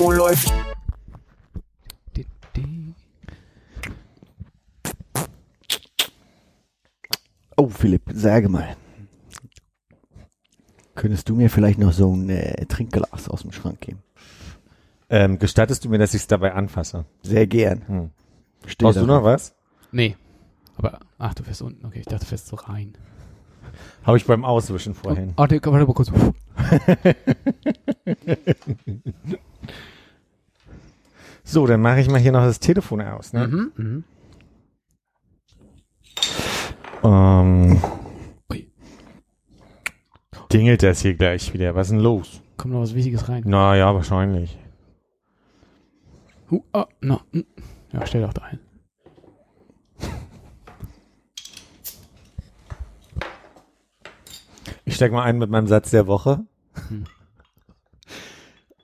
Oh, läuft. Oh, Philipp, sage mal. Könntest du mir vielleicht noch so ein äh, Trinkglas aus dem Schrank geben? Ähm, gestattest du mir, dass ich es dabei anfasse? Sehr gern. Hm. Brauchst du noch was? Nee. Aber, ach, du fährst unten. Okay, ich dachte, du fährst so rein. Habe ich beim Auswischen vorhin. Oh, warte, warte mal kurz. So, dann mache ich mal hier noch das Telefon aus. Ne? Mhm, mhm. Ähm, dingelt das hier gleich wieder? Was ist denn los? Kommt noch was Wichtiges rein. Naja, wahrscheinlich. Uh, oh, no. mm. Ja, stell doch da ein. Ich steig mal ein mit meinem Satz der Woche. Hm.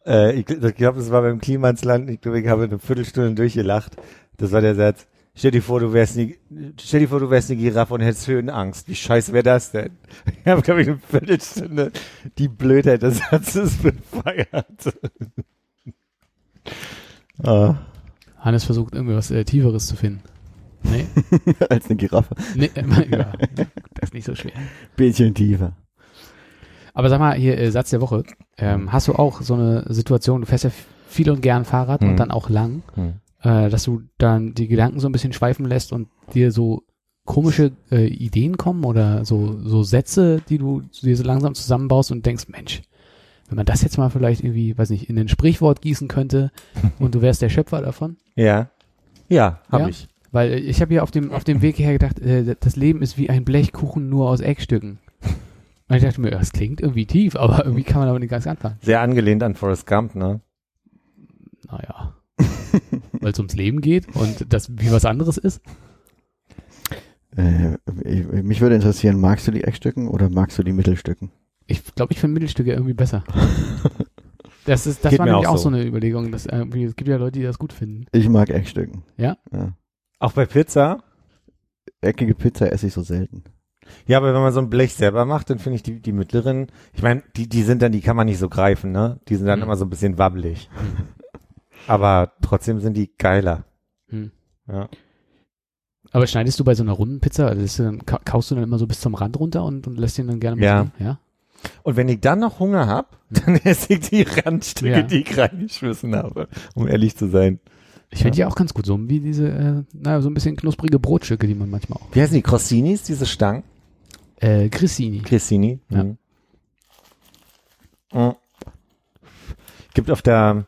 Äh, ich ich glaube, das war beim Klimansland. Ich glaube, ich habe eine Viertelstunde durchgelacht. Das war der Satz. Stell dir vor, du wärst eine, stell dir vor, du wärst eine Giraffe und hättest Höhenangst. Wie scheiße wäre das denn? Ich habe, glaube ich, eine Viertelstunde die Blödheit des Satzes befeiert. ah. Hannes versucht irgendwie was äh, Tieferes zu finden. Nee, als eine Giraffe. nee äh, ja, das ist nicht so schwer. Bisschen tiefer. Aber sag mal, hier, äh, Satz der Woche. Ähm, hast du auch so eine Situation, du fährst ja viel und gern Fahrrad Hm. und dann auch lang, Hm. äh, dass du dann die Gedanken so ein bisschen schweifen lässt und dir so komische äh, Ideen kommen oder so, so Sätze, die du dir so langsam zusammenbaust und denkst, Mensch, wenn man das jetzt mal vielleicht irgendwie, weiß nicht, in ein Sprichwort gießen könnte und du wärst der Schöpfer davon. Ja. Ja, habe Ja? ich. Weil äh, ich habe ja auf dem, auf dem Weg hierher gedacht, äh, das Leben ist wie ein Blechkuchen nur aus Eckstücken. Und ich dachte mir, das klingt irgendwie tief, aber irgendwie kann man aber nicht ganz anfangen. Sehr angelehnt an Forrest Gump, ne? Naja. Weil es ums Leben geht und das wie was anderes ist. Äh, ich, mich würde interessieren, magst du die Eckstücken oder magst du die Mittelstücken? Ich glaube, ich finde Mittelstücke irgendwie besser. Das ist, das Geht war mir nämlich auch auch so. so. eine Überlegung. Dass irgendwie, es gibt ja Leute, die das gut finden. Ich mag Eckstücken. Ja? ja. Auch bei Pizza? Eckige Pizza esse ich so selten. Ja, aber wenn man so ein Blech selber macht, dann finde ich die, die mittleren, ich meine, die, die sind dann, die kann man nicht so greifen, ne? Die sind dann Mhm. immer so ein bisschen wabbelig. Aber trotzdem sind die geiler. Hm. Ja. Aber schneidest du bei so einer runden Pizza, also dann, ka- kaust du dann immer so bis zum Rand runter und, und lässt ihn dann gerne Ja. mal so- ja? Und wenn ich dann noch Hunger hab, dann esse ich die Randstücke, Ja. die ich reingeschmissen habe, um ehrlich zu sein. Ich finde die auch ganz gut, so wie diese, äh, naja, so ein bisschen knusprige Brotstücke, die man manchmal auch. Wie heißen die? Crossinis, diese Stangen? Äh, Grissini. Cressini. Ja. Mhm. Mhm. Gibt auf der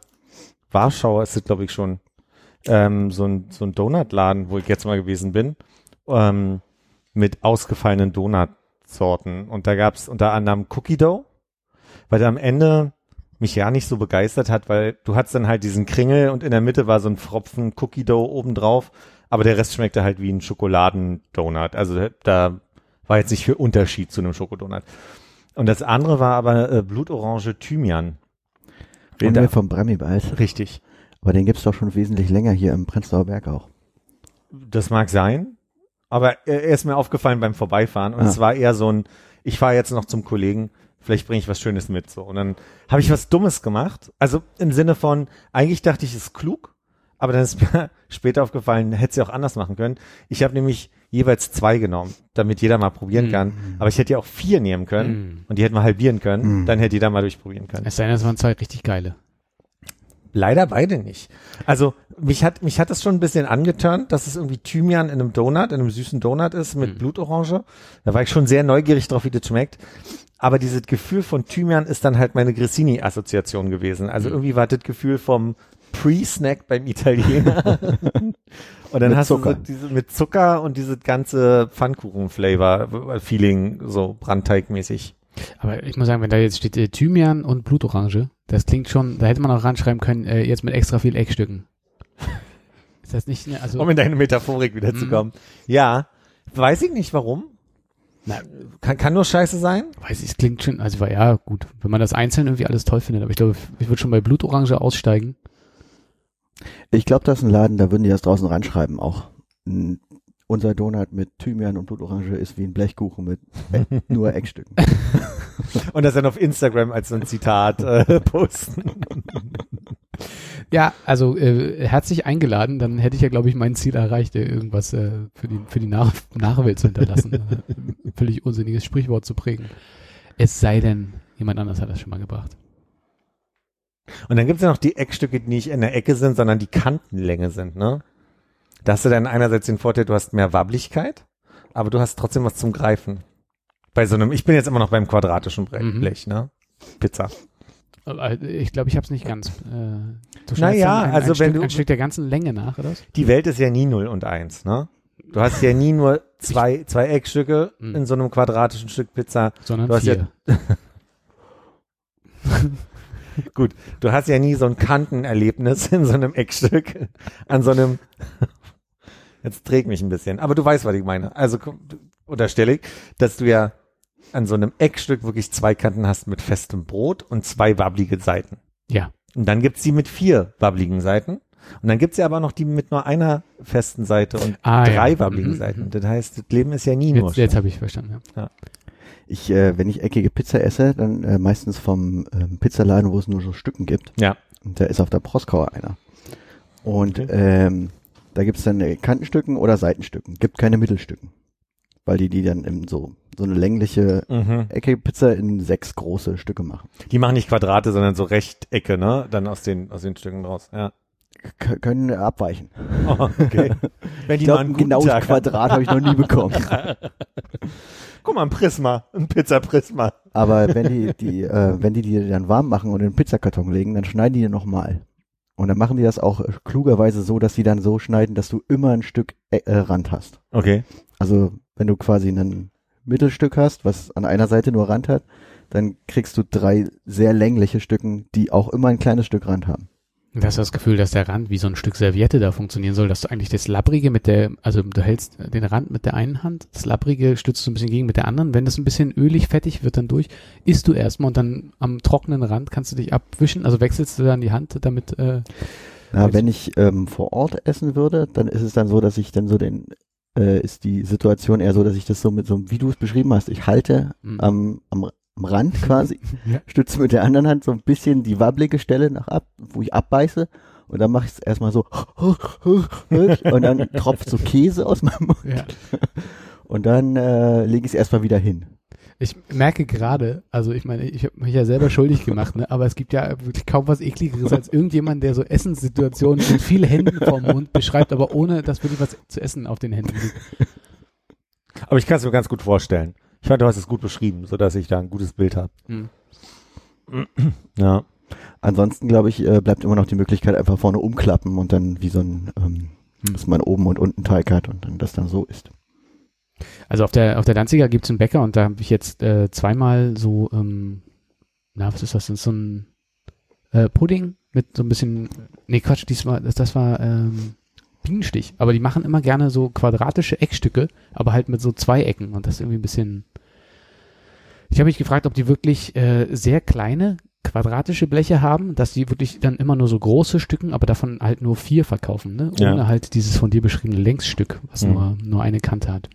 Warschauer ist es, glaube ich, schon ähm, so ein, so ein Donutladen, wo ich jetzt mal gewesen bin, ähm, mit ausgefallenen Donutsorten. Und da gab es unter anderem Cookie Dough, weil der am Ende mich ja nicht so begeistert hat, weil du hattest dann halt diesen Kringel und in der Mitte war so ein Pfropfen Cookie Dough obendrauf, aber der Rest schmeckte halt wie ein Schokoladendonut. Also da war jetzt nicht viel Unterschied zu einem Schokodonut. Und das andere war aber äh, Blutorange Thymian. Reden wir vom Bremibald. Richtig. Aber den gibt's doch schon wesentlich länger hier im Prenzlauer Berg auch. Das mag sein, aber er er ist mir aufgefallen beim Vorbeifahren und Ah. es war eher so ein, ich fahre jetzt noch zum Kollegen, vielleicht bringe ich was Schönes mit so. Und dann habe ich was Dummes gemacht. Also im Sinne von, eigentlich dachte ich, es ist klug, aber dann ist mir später aufgefallen, hätte sie auch anders machen können. Ich habe nämlich jeweils zwei genommen, damit jeder mal probieren Mhm. kann. Aber ich hätte ja auch vier nehmen können Mhm. und die hätten wir halbieren können. Mhm. Dann hätte jeder mal durchprobieren können. Es sei denn, es waren zwei richtig geile. Leider beide nicht. Also mich hat mich hat das schon ein bisschen angeturnt, dass es irgendwie Thymian in einem Donut, in einem süßen Donut ist mit Mhm. Blutorange. Da war ich schon sehr neugierig drauf, wie das schmeckt. Aber dieses Gefühl von Thymian ist dann halt meine Grissini-Assoziation gewesen. Also Mhm. irgendwie war das Gefühl vom Pre-Snack beim Italiener. und dann Mit hast Zucker. du so diese mit Zucker und dieses ganze Pfannkuchen-Flavor-Feeling so Brandteigmäßig. Aber ich muss sagen, wenn da jetzt steht äh, Thymian und Blutorange, das klingt schon, da hätte man auch ranschreiben können, äh, jetzt mit extra viel Eckstücken. Ist das nicht, ne, also, Um in deine Metaphorik wieder zu Mhm. kommen. Ja, weiß ich nicht warum. na, Kann, kann nur scheiße sein. weiß ich, es klingt schon, also war ja gut, wenn man das einzeln irgendwie alles toll findet, aber ich glaube, ich würde schon bei Blutorange aussteigen. Ich glaube, das ist ein Laden, da würden die das draußen reinschreiben auch. Unser Donut mit Thymian und Blutorange ist wie ein Blechkuchen mit nur Eckstücken. Und das dann auf Instagram als so ein Zitat äh, posten. Ja, also äh, herzlich eingeladen, dann hätte ich ja, glaube ich, mein Ziel erreicht, irgendwas äh, für die, für die Nach Nachwelt zu hinterlassen. äh, völlig unsinniges Sprichwort zu prägen. Es sei denn, jemand anders hat das schon mal gebracht. Und dann gibt's ja noch die Eckstücke, die nicht in der Ecke sind, sondern die Kantenlänge sind, ne? Da hast du dann einerseits den Vorteil, du hast mehr Wabbeligkeit, aber du hast trotzdem was zum Greifen. Bei so einem, ich bin jetzt immer noch beim quadratischen Bre Mhm. Blech, ne? Pizza. Äh, Ich glaube, ich habe es nicht ganz. Äh, du Naja, ein, also ein wenn Stück, du- ein Stück der ganzen Länge nach, oder? Die Welt ist ja nie 0 und 1, ne? Du hast ja nie nur zwei, zwei Eckstücke Mhm. in so einem quadratischen Stück Pizza. Sondern Du hast vier. Gut, du hast ja nie so ein Kantenerlebnis in so einem Eckstück, an so einem, jetzt trägt mich ein bisschen, aber du weißt, was ich meine. Also unterstelle ich, dass du ja an so einem Eckstück wirklich zwei Kanten hast mit festem Brot und zwei wabbelige Seiten. ja. Und dann gibt's die mit vier wabbligen Seiten. Und dann gibt's ja aber noch die mit nur einer festen Seite und Ah, drei ja. wabbligen Mhm, Seiten. mhm. Das heißt, das Leben ist ja nie nur Jetzt, jetzt schön. habe ich verstanden. Ja. Ich, äh, wenn ich eckige Pizza esse, dann äh, meistens vom ähm, Pizzaladen, wo es nur so Stücken gibt. Ja. Und da ist auf der Proskauer einer. Und Okay. ähm, da gibt's dann äh, Kantenstücken oder Seitenstücken. Gibt keine Mittelstücken. Weil die die dann in so, so eine längliche Mhm. eckige Pizza in sechs große Stücke machen. Die machen nicht Quadrate, sondern so Rechtecke, ne? Dann aus den, aus den Stücken draus. Ja. Können abweichen. Oh, okay. Wenn Ich die glaube, mal einen ein guten genaues. Quadrat habe ich noch nie bekommen. Guck mal, ein Prisma, ein Pizza-Prisma. Aber wenn die, die, äh, wenn die die dann warm machen und in den Pizzakarton legen, dann schneiden die die nochmal. Und dann machen die das auch äh, klugerweise so, dass die dann so schneiden, dass du immer ein Stück äh, äh, Rand hast. Okay. Also wenn du quasi ein Mittelstück hast, was an einer Seite nur Rand hat, dann kriegst du drei sehr längliche Stücken, die auch immer ein kleines Stück Rand haben. Du hast das Gefühl, dass der Rand wie so ein Stück Serviette da funktionieren soll, dass du eigentlich das Labbrige mit der, also du hältst den Rand mit der einen Hand, das Labbrige stützt du ein bisschen gegen mit der anderen. Wenn das ein bisschen ölig, fettig wird dann durch, isst du erstmal und dann am trockenen Rand kannst du dich abwischen, also wechselst du dann die Hand damit, äh, Na, wenn ich ähm, vor Ort essen würde, dann ist es dann so, dass ich dann so den, äh, ist die Situation eher so, dass ich das so mit so einem, wie du es beschrieben hast, ich halte Mhm. am, am, am Rand quasi, Ja. stütze mit der anderen Hand so ein bisschen die wabbelige Stelle nach ab, wo ich abbeiße und dann mache ich es erstmal so und dann tropft so Käse aus meinem Mund ja. und dann äh, lege ich es erstmal wieder hin. Ich merke gerade, also ich meine, ich habe mich ja selber schuldig gemacht, ne? aber es gibt ja wirklich kaum was ekligeres als irgendjemand, der so Essenssituationen mit vielen Händen vorm Mund beschreibt, aber ohne, dass wirklich was zu essen auf den Händen liegt. Aber ich kann es mir ganz gut vorstellen. Ich fand, du hast es gut beschrieben, so dass ich da ein gutes Bild habe. Hm. Ja. Ansonsten glaube ich, äh, bleibt immer noch die Möglichkeit einfach vorne umklappen und dann wie so ein, ähm, Hm. dass man oben und unten Teig hat und dann das dann so ist. Also auf der auf der Danziger gibt's einen Bäcker und da habe ich jetzt äh, zweimal so, ähm, na was ist das? Ist so ein äh, Pudding mit so ein bisschen, nee Quatsch, diesmal das, das war ähm, Bienenstich. Aber die machen immer gerne so quadratische Eckstücke, aber halt mit so zwei Ecken und das ist irgendwie ein bisschen. Ich habe mich gefragt, ob die wirklich äh, sehr kleine quadratische Bleche haben, dass die wirklich dann immer nur so große Stücken, aber davon halt nur vier verkaufen, ne? Ja. Ohne halt dieses von dir beschriebene Längsstück, was Mhm. nur nur eine Kante hat.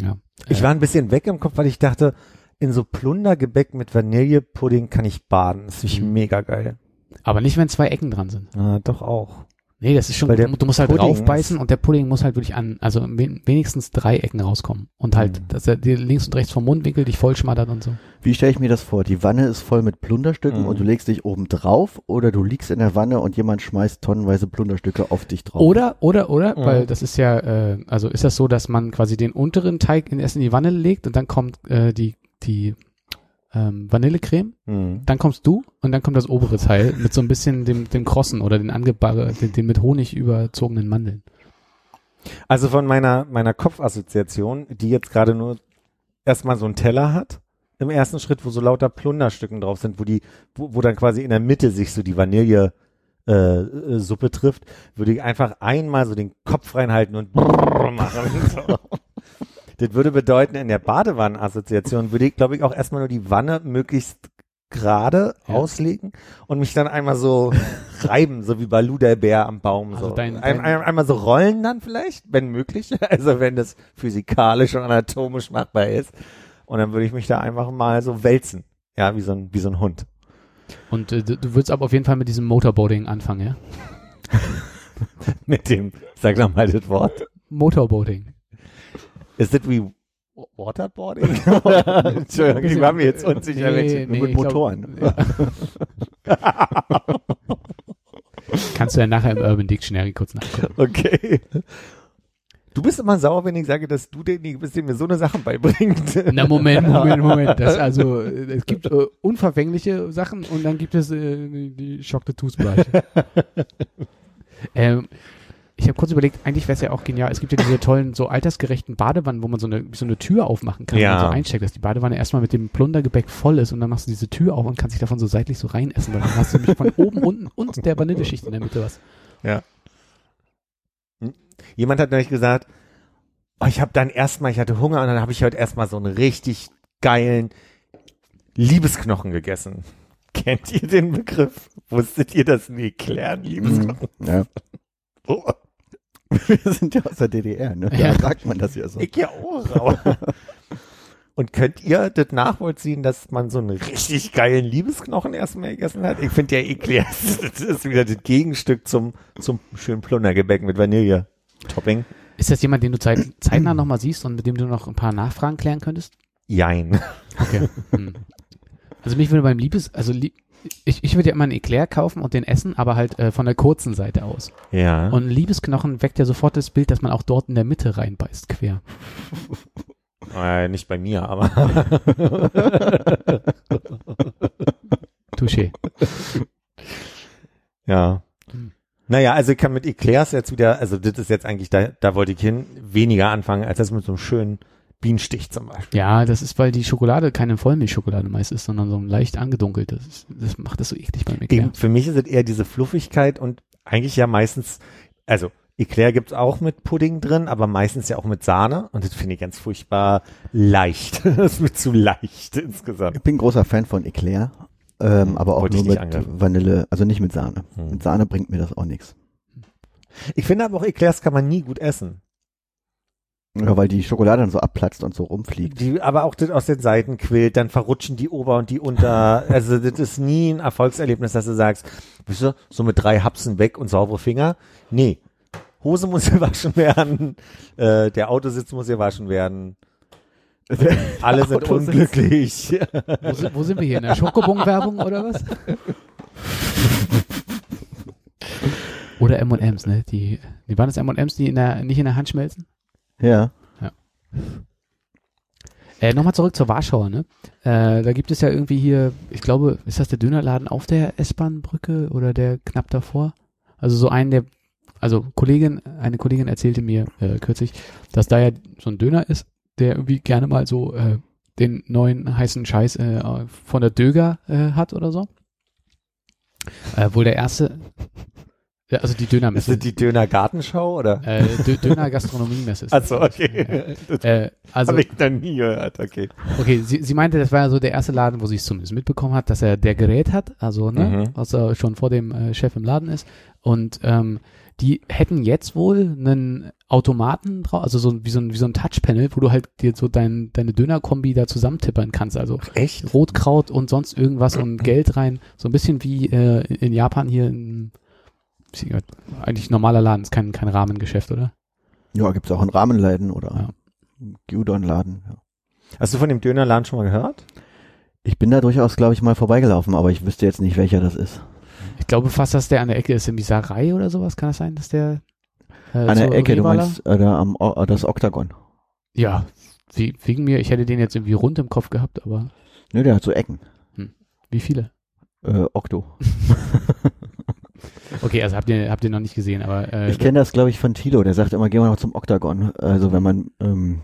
Ja. Ich Äh, war ein bisschen weg im Kopf, weil ich dachte, in so Plundergebäck mit Vanillepudding kann ich baden. Das ich Mhm. mega geil. aber nicht, wenn zwei Ecken dran sind. Ah, doch auch. Nee, das ist schon, Weil der du, musst halt Pudding draufbeißen und der Pudding muss halt wirklich an, also wen- wenigstens drei Ecken rauskommen. Und halt, Mhm. dass er dir links und rechts vom Mundwinkel dich vollschmattert und so. Wie stelle ich mir das vor? Die Wanne ist voll mit Plunderstücken Mhm. und du legst dich oben drauf oder du liegst in der Wanne und jemand schmeißt tonnenweise Plunderstücke auf dich drauf. Oder, oder, oder, Mhm. weil das ist ja, äh, also ist das so, dass man quasi den unteren Teig in erst in die Wanne legt und dann kommt äh, die, die ähm, Vanillecreme, Mhm. dann kommst du und dann kommt das obere Teil mit so ein bisschen dem, dem Krossen oder den angebar den, den mit Honig überzogenen Mandeln. Also von meiner, meiner Kopfassoziation, die jetzt gerade nur erstmal so einen Teller hat im ersten Schritt, wo so lauter Plunderstücken drauf sind, wo die, wo, wo dann quasi in der Mitte sich so die Vanille äh, äh, Suppe trifft, würde ich einfach einmal so den Kopf reinhalten und brrr machen. So. Das würde bedeuten, in der Badewannenassoziation würde ich, glaube ich, auch erstmal nur die Wanne möglichst gerade Ja. auslegen und mich dann einmal so reiben, so wie Balu der Bär am Baum. Also so. dein- ein, dein- ein, einmal so rollen dann vielleicht, wenn möglich, also wenn das physikalisch und anatomisch machbar ist. Und dann würde ich mich da einfach mal so wälzen. Ja, wie so ein, wie so ein Hund. Und äh, du du würdest aber auf jeden Fall mit diesem Motorboating anfangen, ja? Mit dem, sag doch mal das Wort. Motorboating. Ist das wie Waterboarding? Entschuldigung, ich war mir jetzt unsicher. welche- Nur mit ich glaub, Motoren. ja. Kannst du ja nachher im Urban Dictionary kurz nachgucken. Okay. Du bist immer sauer, wenn ich sage, dass du derjenige bist, der mir so eine Sachen beibringt. Na Moment, Moment, Moment. Das also, äh, es gibt äh, unverfängliche Sachen und dann gibt es äh, die, die Shock the Toothbrush. ähm, ich habe kurz überlegt, eigentlich wäre es ja auch genial. Es gibt ja diese tollen, so altersgerechten Badewannen, wo man so eine, so eine Tür aufmachen kann Ja. und so einsteckt, dass die Badewanne erstmal mit dem Plundergebäck voll ist und dann machst du diese Tür auf und kannst dich davon so seitlich so reinessen. Weil dann hast du nämlich von oben, unten und der Vanilleschicht in der Mitte was. Jemand hat nämlich gesagt, oh, ich habe dann erstmal, ich hatte Hunger und dann habe ich heute erstmal so einen richtig geilen Liebesknochen gegessen. Kennt ihr den Begriff? Wusstet ihr das nie klären, Liebesknochen? Ja. Oh, Wir sind ja aus der DDR, ne? Da Ja. sagt man das ja so. ich ja auch. aber- Und könnt ihr das nachvollziehen, dass man so einen richtig geilen Liebesknochen erstmal gegessen hat? Ich finde ja eklig. Das ist wieder das Gegenstück zum, zum schönen Plundergebäck mit Vanille-Topping. Ist das jemand, den du zeit, zeitnah nochmal siehst und mit dem du noch ein paar Nachfragen klären könntest? Jein. Okay. Hm. Also mich würde beim Liebes, also lieb, ich, ich würde ja immer einen Eclair kaufen und den essen, aber halt äh, von der kurzen Seite aus. Ja. Und ein Liebesknochen weckt ja sofort das Bild, dass man auch dort in der Mitte reinbeißt, quer. Äh, nicht bei mir, aber. Touché. Ja. Hm. Naja, also ich kann mit Eclairs jetzt wieder, also das ist jetzt eigentlich, da, da wollte ich hin, weniger anfangen, als das mit so einem schönen Bienenstich zum Beispiel. Ja, das ist, weil die Schokolade keine Vollmilchschokolade meist ist, sondern so ein leicht angedunkeltes. Das, das macht das so eklig beim Eclair. Für mich ist es eher diese Fluffigkeit und eigentlich ja meistens, also Eclair gibt's auch mit Pudding drin, aber meistens ja auch mit Sahne und das finde ich ganz furchtbar leicht. das mir zu leicht insgesamt. Ich bin großer Fan von Eclair, ähm, aber auch Wollte nur nicht mit angreifen. Vanille, also nicht mit Sahne. Hm. Mit Sahne bringt mir das auch nichts. Ich finde aber auch Eclairs kann man nie gut essen. Ja, weil die Schokolade dann so abplatzt und so rumfliegt. Die aber auch das aus den Seiten quillt, dann verrutschen die Ober- und die Unter. Also das ist nie ein Erfolgserlebnis, dass du sagst, wisst ihr, so mit drei Hapsen weg und saubere Finger. Nee. Hose muss gewaschen werden, äh, der Autositz muss gewaschen werden. Alle sind Autositz. unglücklich. Wo, si- wo sind wir hier? In der Schokobon-Werbung oder was? oder M&M's, ne? Die, die waren das M&M's, die in der, nicht in der Hand schmelzen? Ja. Äh, Nochmal zurück zur Warschauer, ne? Äh, da gibt es ja irgendwie hier, ich glaube, ist das der Dönerladen auf der S-Bahn-Brücke oder der knapp davor? Also so einen, der, also Kollegin, eine Kollegin erzählte mir äh, kürzlich, dass da ja so ein Döner ist, der irgendwie gerne mal so äh, den neuen heißen Scheiß äh, von der Döger äh, hat oder so. Äh, wohl der erste, ja, also die Ist Dönermesse. das die Döner Gartenschau oder? äh, Dö Döner Gastronomiemesse ist das. Achso, okay. Äh, also, habe ich noch nie gehört, okay. Okay, sie, sie meinte, das war ja so der erste Laden, wo sie es zumindest mitbekommen hat, dass er der Gerät hat, also ne, Mhm. was er schon vor dem äh, Chef im Laden ist. Und ähm, die hätten jetzt wohl einen Automaten drauf, also so wie so ein wie so ein Touchpanel, wo du halt dir so dein, deine Dönerkombi da zusammentippern kannst. Also Echt? Rotkraut und sonst irgendwas und Geld rein. So ein bisschen wie äh, in Japan hier in eigentlich normaler Laden, ist kein, kein Rahmengeschäft, oder? Ja, gibt's auch in Rahmenläden oder Ja. Gyudon-Laden. Ja. Hast du von dem Dönerladen schon mal gehört? Ich bin da durchaus, glaube ich, mal vorbeigelaufen, aber ich wüsste jetzt nicht, welcher das ist. Ich glaube fast, dass der an der Ecke ist, im Misarei oder sowas. Kann das sein, dass der äh, An der so Ecke, du Revaler? meinst äh, da am O- das Oktagon. Ja, wie, wegen mir. Ich hätte den jetzt irgendwie rund im Kopf gehabt, aber Ne, der hat so Ecken. wie viele? Äh, Okto. Okay, also habt ihr, habt ihr noch nicht gesehen, aber äh, Ich kenne das, glaube ich, von Tilo. Der sagt immer, gehen wir noch zum Oktagon. Also wenn man ähm,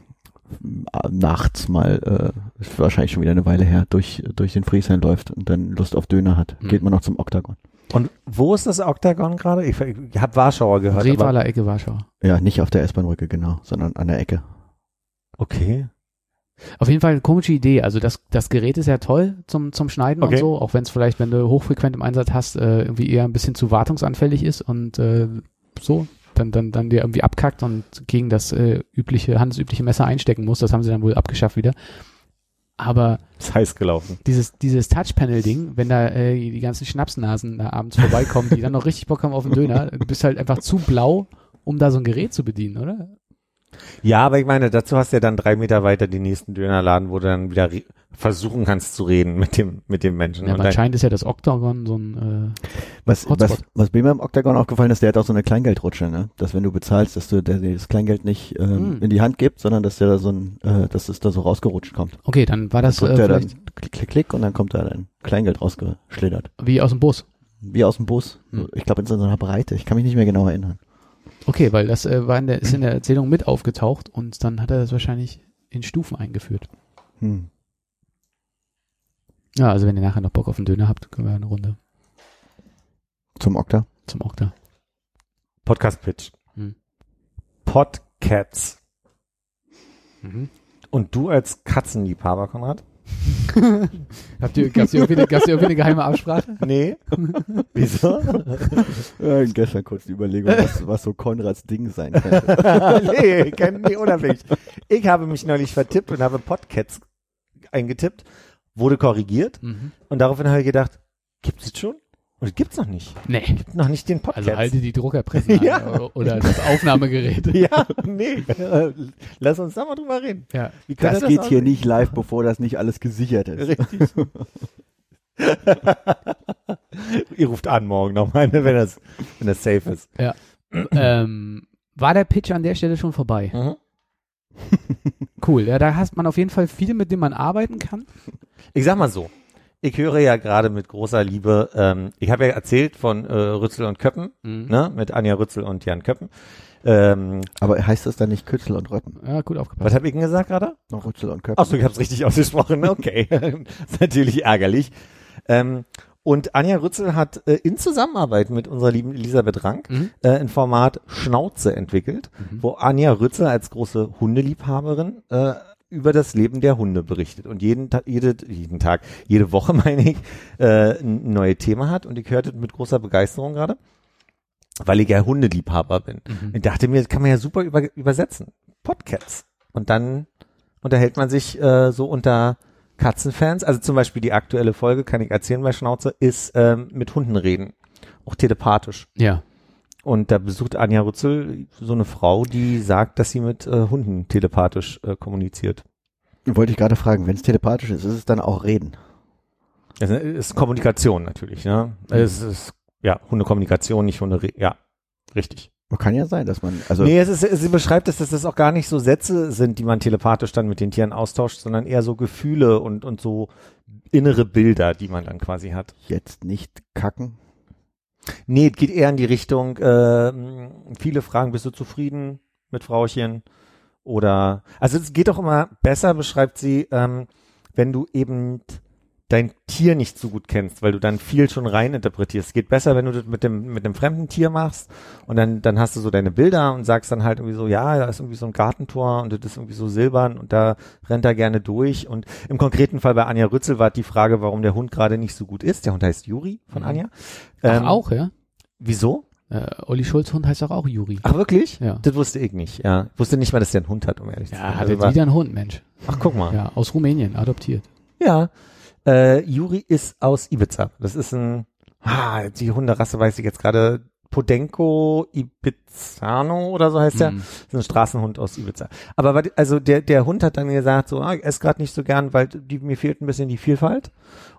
äh, nachts mal, äh, wahrscheinlich schon wieder eine Weile her, durch, durch den Friesheim läuft und dann Lust auf Döner hat, Hm. geht man noch zum Oktagon. Und wo ist das Oktagon gerade? Ich, ich habe Warschauer gehört. aber- Revaler Ecke Warschau. Ja, nicht auf der S-Bahn-Brücke, genau, sondern an der Ecke. Okay. Auf jeden Fall eine komische Idee. Also das, das Gerät ist ja toll zum, zum Schneiden Okay. und so, auch wenn es vielleicht, wenn du hochfrequent im Einsatz hast, äh, irgendwie eher ein bisschen zu wartungsanfällig ist und äh, so, dann, dann, dann dir irgendwie abkackt und gegen das äh, übliche, handelsübliche Messer einstecken muss. Das haben sie dann wohl abgeschafft wieder. Aber Ist heiß gelaufen. dieses, dieses Touchpanel-Ding, wenn da äh, die ganzen Schnapsnasen da abends vorbeikommen, die dann noch richtig Bock haben auf den Döner, du bist halt einfach zu blau, um da so ein Gerät zu bedienen, oder? Ja, aber ich meine, dazu hast du ja dann drei Meter weiter den nächsten Dönerladen, wo du dann wieder versuchen kannst zu reden mit dem, mit dem Menschen. Ja, Und dann, anscheinend ist ja das Octagon so ein äh, Was, Hotspot. was, was mir beim Oktagon aufgefallen ist, der hat auch so eine Kleingeldrutsche, ne? Dass wenn du bezahlst, dass du der, dir das Kleingeld nicht ähm, Hm. in die Hand gibt, sondern dass der da so ein, äh, dass es da so rausgerutscht kommt. Okay, dann war das kommt äh, der dann vielleicht klick, klick, klick und dann kommt da dein Kleingeld rausgeschlittert. wie aus dem Bus. Wie aus dem Bus. Hm. Ich glaube in so einer Breite. Ich kann mich nicht mehr genau erinnern. Okay, weil das äh, war in der, ist in der Erzählung mit aufgetaucht und dann hat er das wahrscheinlich in Stufen eingeführt. Hm. Ja, also wenn ihr nachher noch Bock auf einen Döner habt, können wir eine Runde Zum Okta. zum Okta. Podcast-Pitch. Hm. Podcats. Mhm. Und du als Katzenliebhaber, Konrad? Habt ihr, gab's hier irgendwie eine, gab's hier irgendwie eine geheime Absprache? Nee. Wieso? Äh, gestern kurz die Überlegung, was, was so Konrads Ding sein könnte. nee, kein, nee, unabhängig. Ich habe mich neulich vertippt und habe Podcats eingetippt, wurde korrigiert Mhm. und daraufhin habe ich gedacht, gibt's es schon? Und gibt's noch nicht. Nee. Gibt noch nicht den Podcast. Also halte die Druckerpresse an, Ja. oder- oder das Aufnahmegerät. ja, nee. Äh, Lass uns da mal drüber reden. Ja. Wie könnte Das geht hier aussehen? nicht live, bevor das nicht alles gesichert ist. Richtig. Ihr ruft an morgen nochmal, ne, wenn das, wenn das safe ist. ähm, war der Pitch an der Stelle schon vorbei? Mhm. Cool. Ja, da hast man auf jeden Fall viel, mit dem man arbeiten kann. Ich sag mal so. Ich höre ja gerade mit großer Liebe, ähm, ich habe ja erzählt von äh, Rützel und Köppen, Mhm. ne, mit Anja Rützel und Jan Köppen. Ähm, Aber heißt das dann nicht Kützel und Röppen? Ja, gut was aufgepasst. habe ich denn gesagt gerade? Noch Rützel und Köppen. Achso, ich habe es richtig ausgesprochen. Okay, ist natürlich ärgerlich. Ähm, und Anja Rützel hat äh, in Zusammenarbeit mit unserer lieben Elisabeth Rank Mhm. äh, ein Format Schnauze entwickelt, Mhm. wo Anja Rützel als große Hundeliebhaberin äh, über das Leben der Hunde berichtet und jeden Tag, jede, jeden Tag, jede Woche meine ich, äh, ein neues Thema hat und ich hörte mit großer Begeisterung gerade, weil ich ja Hundeliebhaber bin. Mhm. Ich dachte mir, das kann man ja super über, übersetzen. Podcasts. Und dann unterhält man sich äh, so unter Katzenfans. Also zum Beispiel die aktuelle Folge, kann ich erzählen bei Schnauze, ist ähm, mit Hunden reden. Auch telepathisch. Ja. Und da besucht Anja Rützel so eine Frau, die sagt, dass sie mit äh, Hunden telepathisch äh, kommuniziert. Wollte ich gerade fragen, wenn es telepathisch ist, ist es dann auch Reden? Das ist Kommunikation natürlich, ne? Es ist, ja, Hundekommunikation, nicht Hunde, ja, richtig. Kann ja sein, dass man, also nee, es ist, sie beschreibt es, dass das auch gar nicht so Sätze sind, die man telepathisch dann mit den Tieren austauscht, sondern eher so Gefühle und, und so innere Bilder, die man dann quasi hat. jetzt nicht kacken. Nee, es geht eher in die Richtung, äh, viele fragen, bist du zufrieden mit Frauchen? Oder, also es geht auch immer besser, beschreibt sie, ähm, wenn du eben dein Tier nicht so gut kennst, weil du dann viel schon rein interpretierst. Es geht besser, wenn du das mit dem, mit dem fremden Tier machst und dann, dann hast du so deine Bilder und sagst dann halt irgendwie so, ja, da ist irgendwie so ein Gartentor und das ist irgendwie so silbern und da rennt er gerne durch. Und im konkreten Fall bei Anja Rützel war die Frage, warum der Hund gerade nicht so gut ist. Der Hund heißt Juri von Mhm. Anja. Ach, Ähm, auch, ja? Wieso? Äh, Olli Schulz Hund heißt doch auch Juri. Ach, wirklich? Ja. Das wusste ich nicht, ja. Ich wusste nicht mal, dass der einen Hund hat, um ehrlich zu Ja, sein. hat Also jetzt war- wieder einen Hund, Mensch. Ach, guck mal. Ja, aus Rumänien, adoptiert. Ja. Äh, Juri ist aus Ibiza. Das ist ein, ah, die Hunderasse weiß ich jetzt gerade, Podenco Ibizano oder so heißt der. Hm. Das ist ein Straßenhund aus Ibiza. Aber also der, der Hund hat dann gesagt, so, ah, ich esse gerade nicht so gern, weil die, mir fehlt ein bisschen die Vielfalt.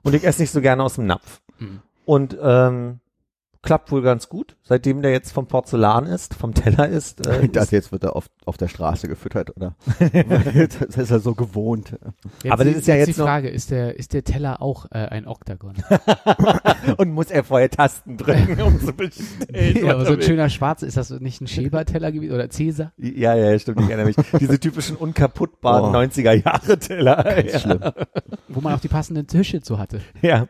Und ich esse nicht so gerne aus dem Napf. Hm. Und ähm, klappt wohl ganz gut, seitdem der jetzt vom Porzellan ist, vom Teller ist. Äh, Das jetzt wird er auf, auf der Straße gefüttert, oder? das ist er so gewohnt. Jetzt Aber das die- ist ja jetzt die noch- Frage, ist der, ist der Teller auch äh, ein Oktagon? und muss er vorher Tasten drücken, um zu bestellen. ja, aber so ein schöner Schwarz, ist das nicht ein Schäber-Teller gewesen oder Cäsar? Ja, ja, stimmt, ich erinnere mich. Diese typischen unkaputtbaren Oh. 90er-Jahre-Teller. Ja. Schlimm. Wo man auch die passenden Tische zu hatte. ja.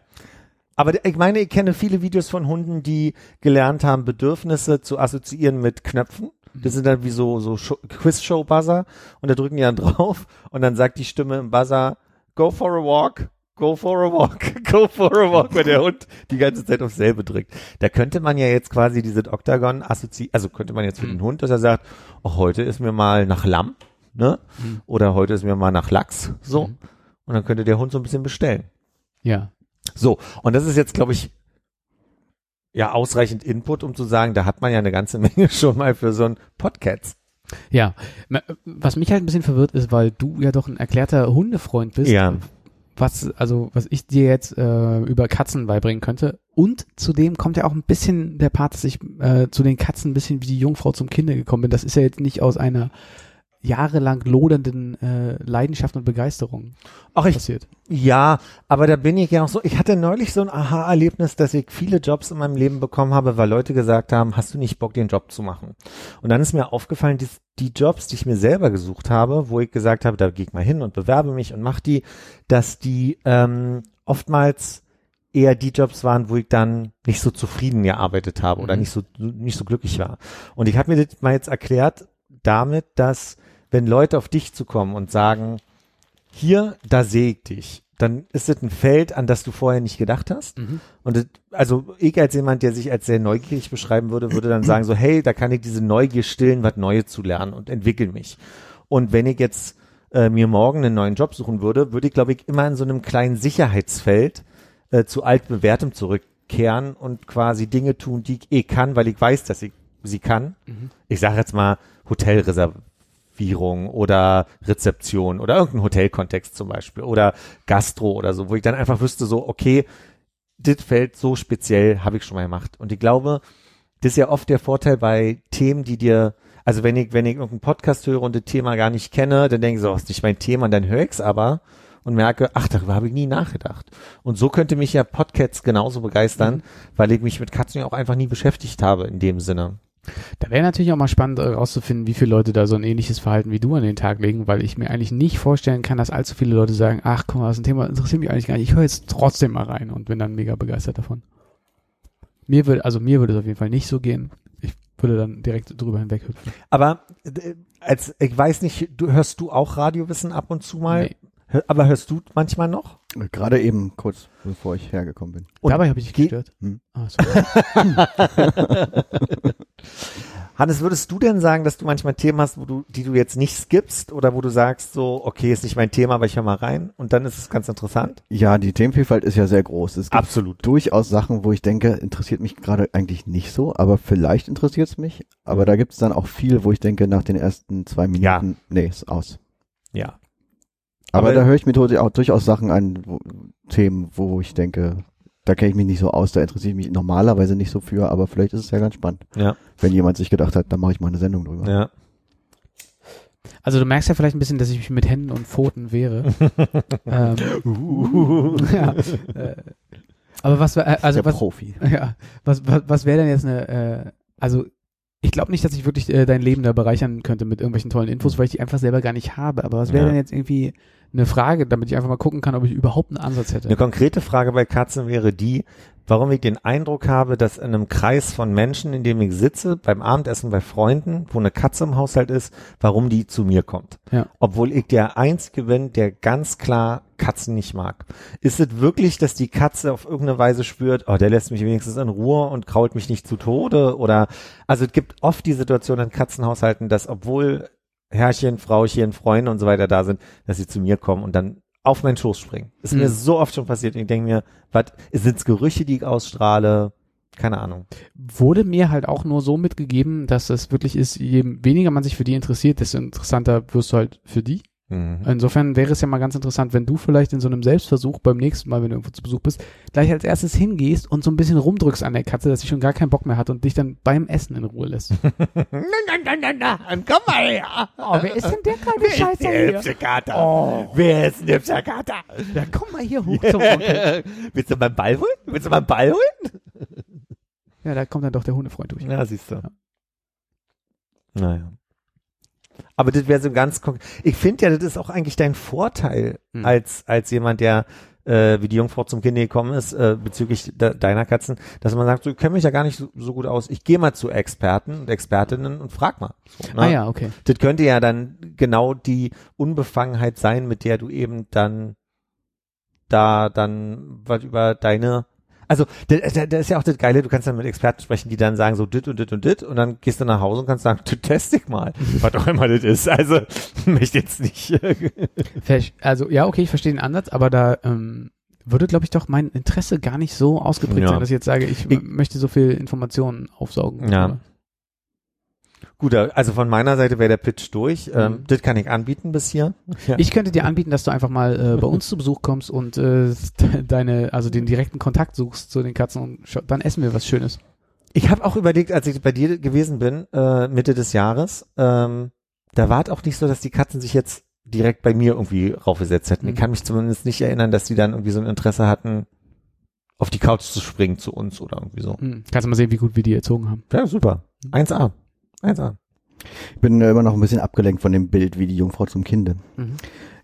Aber ich meine, ich kenne viele Videos von Hunden, die gelernt haben, Bedürfnisse zu assoziieren mit Knöpfen. Das sind dann wie so, so Show- Quiz-Show-Buzzer und da drücken die dann drauf und dann sagt die Stimme im Buzzer, go for a walk, go for a walk, go for a walk, wenn der Hund die ganze Zeit aufs selbe drückt. Da könnte man ja jetzt quasi diese Octagon assoziieren, also könnte man jetzt für den Hund, dass er sagt, oh, heute ist mir mal nach Lamm, ne? Mhm. Oder heute ist mir mal nach Lachs, so. Mhm. Und dann könnte der Hund so ein bisschen bestellen. Ja. So, und das ist jetzt, glaube ich, ja, ausreichend Input, um zu sagen, da hat man ja eine ganze Menge schon mal für so ein Podcast. Ja. Was mich halt ein bisschen verwirrt ist, weil du ja doch ein erklärter Hundefreund bist. Ja. Was, also, was ich dir jetzt äh, über Katzen beibringen könnte. Und zudem kommt ja auch ein bisschen der Part, dass ich äh, zu den Katzen ein bisschen wie die Jungfrau zum Kinde gekommen bin. Das ist ja jetzt nicht aus einer jahrelang lodernden äh, Leidenschaft und Begeisterung Ach, ich, passiert. ja, aber da bin ich ja auch so, ich hatte neulich so ein Aha-Erlebnis, dass ich viele Jobs in meinem Leben bekommen habe, weil Leute gesagt haben, hast du nicht Bock, den Job zu machen? Und dann ist mir aufgefallen, die, die Jobs, die ich mir selber gesucht habe, wo ich gesagt habe, da gehe ich mal hin und bewerbe mich und mach die, dass die ähm, oftmals eher die Jobs waren, wo ich dann nicht so zufrieden gearbeitet habe oder Mhm. nicht so nicht so glücklich war. Und ich habe mir das mal jetzt erklärt damit, dass wenn Leute auf dich zukommen und sagen, hier, da sehe ich dich, dann ist das ein Feld, an das du vorher nicht gedacht hast. Mhm. Und das, also ich als jemand, der sich als sehr neugierig beschreiben würde, würde dann sagen so, hey, da kann ich diese Neugier stillen, was Neues zu lernen und entwickel mich. Und wenn ich jetzt äh, mir morgen einen neuen Job suchen würde, würde ich, glaube ich, immer in so einem kleinen Sicherheitsfeld äh, zu altbewährtem zurückkehren und quasi Dinge tun, die ich eh kann, weil ich weiß, dass ich sie kann. Mhm. Ich sage jetzt mal Hotelreservierung oder Rezeption oder irgendein Hotelkontext zum Beispiel oder Gastro oder so, wo ich dann einfach wüsste so, okay, das Feld so speziell habe ich schon mal gemacht. Und ich glaube, das ist ja oft der Vorteil bei Themen, die dir, also wenn ich, wenn ich irgendeinen Podcast höre und das Thema gar nicht kenne, dann denke ich so, das ist nicht mein Thema, und dann höre ich es aber und merke, ach, darüber habe ich nie nachgedacht. Und so könnte mich ja Podcasts genauso begeistern, weil ich mich mit Katzen ja auch einfach nie beschäftigt habe in dem Sinne. Da wäre natürlich auch mal spannend herauszufinden, wie viele Leute da so ein ähnliches Verhalten wie du an den Tag legen, weil ich mir eigentlich nicht vorstellen kann, dass allzu viele Leute sagen, ach guck mal, das ist ein Thema, interessiert mich eigentlich gar nicht, ich höre jetzt trotzdem mal rein und bin dann mega begeistert davon. Mir würde, also mir würde es auf jeden Fall nicht so gehen. Ich würde dann direkt drüber hinweghüpfen. Aber äh, als ich weiß nicht, du hörst du auch Radiowissen ab und zu mal? Nee. Aber hörst du manchmal noch? Gerade eben, kurz bevor ich hergekommen bin. Und Dabei habe ich dich gestört. Hm. Ah, sorry. Hannes, würdest du denn sagen, dass du manchmal Themen hast, wo du, die du jetzt nicht skippst oder wo du sagst so, okay, ist nicht mein Thema, aber ich höre mal rein und dann ist es ganz interessant? Ja, die Themenvielfalt ist ja sehr groß. Es gibt Absolut. durchaus Sachen, wo ich denke, interessiert mich gerade eigentlich nicht so, aber vielleicht interessiert es mich. Aber da gibt es dann auch viel, wo ich denke, nach den ersten zwei Minuten, Ja. nee, ist aus. Ja. Aber, Aber- da höre ich mir durchaus- auch durchaus Sachen an, wo, Themen, wo ich denke, da kenne ich mich nicht so aus, da interessiere ich mich normalerweise nicht so für, aber vielleicht ist es ja ganz spannend, Ja. wenn jemand sich gedacht hat, da mache ich mal eine Sendung drüber. Ja. Also du merkst ja vielleicht ein bisschen, dass ich mich mit Händen und Pfoten wehre. ähm, ja, äh, aber was, äh, also der was, Profi. Ja, was, was, was wäre denn jetzt eine, äh, also ich glaube nicht, dass ich wirklich äh, dein Leben da bereichern könnte mit irgendwelchen tollen Infos, weil ich die einfach selber gar nicht habe. Aber was wäre Ja. denn jetzt irgendwie eine Frage, damit ich einfach mal gucken kann, ob ich überhaupt einen Ansatz hätte? Eine konkrete Frage bei Katzen wäre die, warum ich den Eindruck habe, dass in einem Kreis von Menschen, in dem ich sitze, beim Abendessen bei Freunden, wo eine Katze im Haushalt ist, warum die zu mir kommt. Ja. Obwohl ich der Einzige bin, der ganz klar Katzen nicht mag. Ist es wirklich, dass die Katze auf irgendeine Weise spürt, oh, der lässt mich wenigstens in Ruhe und krault mich nicht zu Tode? Oder, also es gibt oft die Situation in Katzenhaushalten, dass obwohl Herrchen, Frauchen, Freunde und so weiter da sind, dass sie zu mir kommen und dann auf meinen Schoß springen. Ist mir Mhm. so oft schon passiert. Ich denke mir, was sind's Gerüche, die ich ausstrahle? Keine Ahnung. Wurde mir halt auch nur so mitgegeben, dass das wirklich ist, je weniger man sich für die interessiert, desto interessanter wirst du halt für die. Mhm. Insofern wäre es ja mal ganz interessant, wenn du vielleicht in so einem Selbstversuch beim nächsten Mal, wenn du irgendwo zu Besuch bist, gleich als erstes hingehst und so ein bisschen rumdrückst an der Katze, dass sie schon gar keinen Bock mehr hat und dich dann beim Essen in Ruhe lässt. na, na, na, na, na, komm mal her. Oh, wer ist denn der kleine Wer ist Scheißer der hier? hübsche Kater? Oh. Wer ist denn der hübsche Kater? Ja, komm mal hier hoch zum Onkel. Willst du meinen Ball holen? Willst du meinen Ball holen? Ja, da kommt dann doch der Hundefreund durch. Ja, siehst du. Naja. Aber das wäre so ganz konkret. Ich finde ja, das ist auch eigentlich dein Vorteil Hm. als, als jemand, der äh, wie die Jungfrau zum Kind gekommen ist, äh, bezüglich de deiner Katzen, dass man sagt, so, ich kenne mich ja gar nicht so, so gut aus. Ich gehe mal zu Experten und Expertinnen und frag mal. So, ne? Ah ja, okay. Das könnte ja dann genau die Unbefangenheit sein, mit der du eben dann da dann was über deine also da, da, da ist ja auch das Geile, du kannst dann mit Experten sprechen, die dann sagen so dit und dit und dit und dann gehst du nach Hause und kannst sagen, du test dich mal, was auch immer das ist. Also möchte jetzt nicht. Also ja, okay, ich verstehe den Ansatz, aber da ähm, würde, glaube ich, doch mein Interesse gar nicht so ausgeprägt Ja. sein, dass ich jetzt sage, ich, Ich- möchte so viel Informationen aufsaugen. Ja. Gut, also von meiner Seite wäre der Pitch durch. Ähm, Mhm. das kann ich anbieten bis hier. Ja. Ich könnte dir anbieten, dass du einfach mal äh, bei uns zu Besuch kommst und äh, de- deine, also den direkten Kontakt suchst zu den Katzen und dann essen wir was Schönes. Ich habe auch überlegt, als ich bei dir gewesen bin, äh, Mitte des Jahres, ähm, da war es auch nicht so, dass die Katzen sich jetzt direkt bei mir irgendwie raufgesetzt hätten. Ich Mhm. kann mich zumindest nicht erinnern, dass die dann irgendwie so ein Interesse hatten, auf die Couch zu springen zu uns oder irgendwie so. Hm. Kannst du mal sehen, wie gut wir die erzogen haben. Ja, super. 1A. 1A. Ich bin äh, immer noch ein bisschen abgelenkt von dem Bild, wie die Jungfrau zum Kinde. Mhm.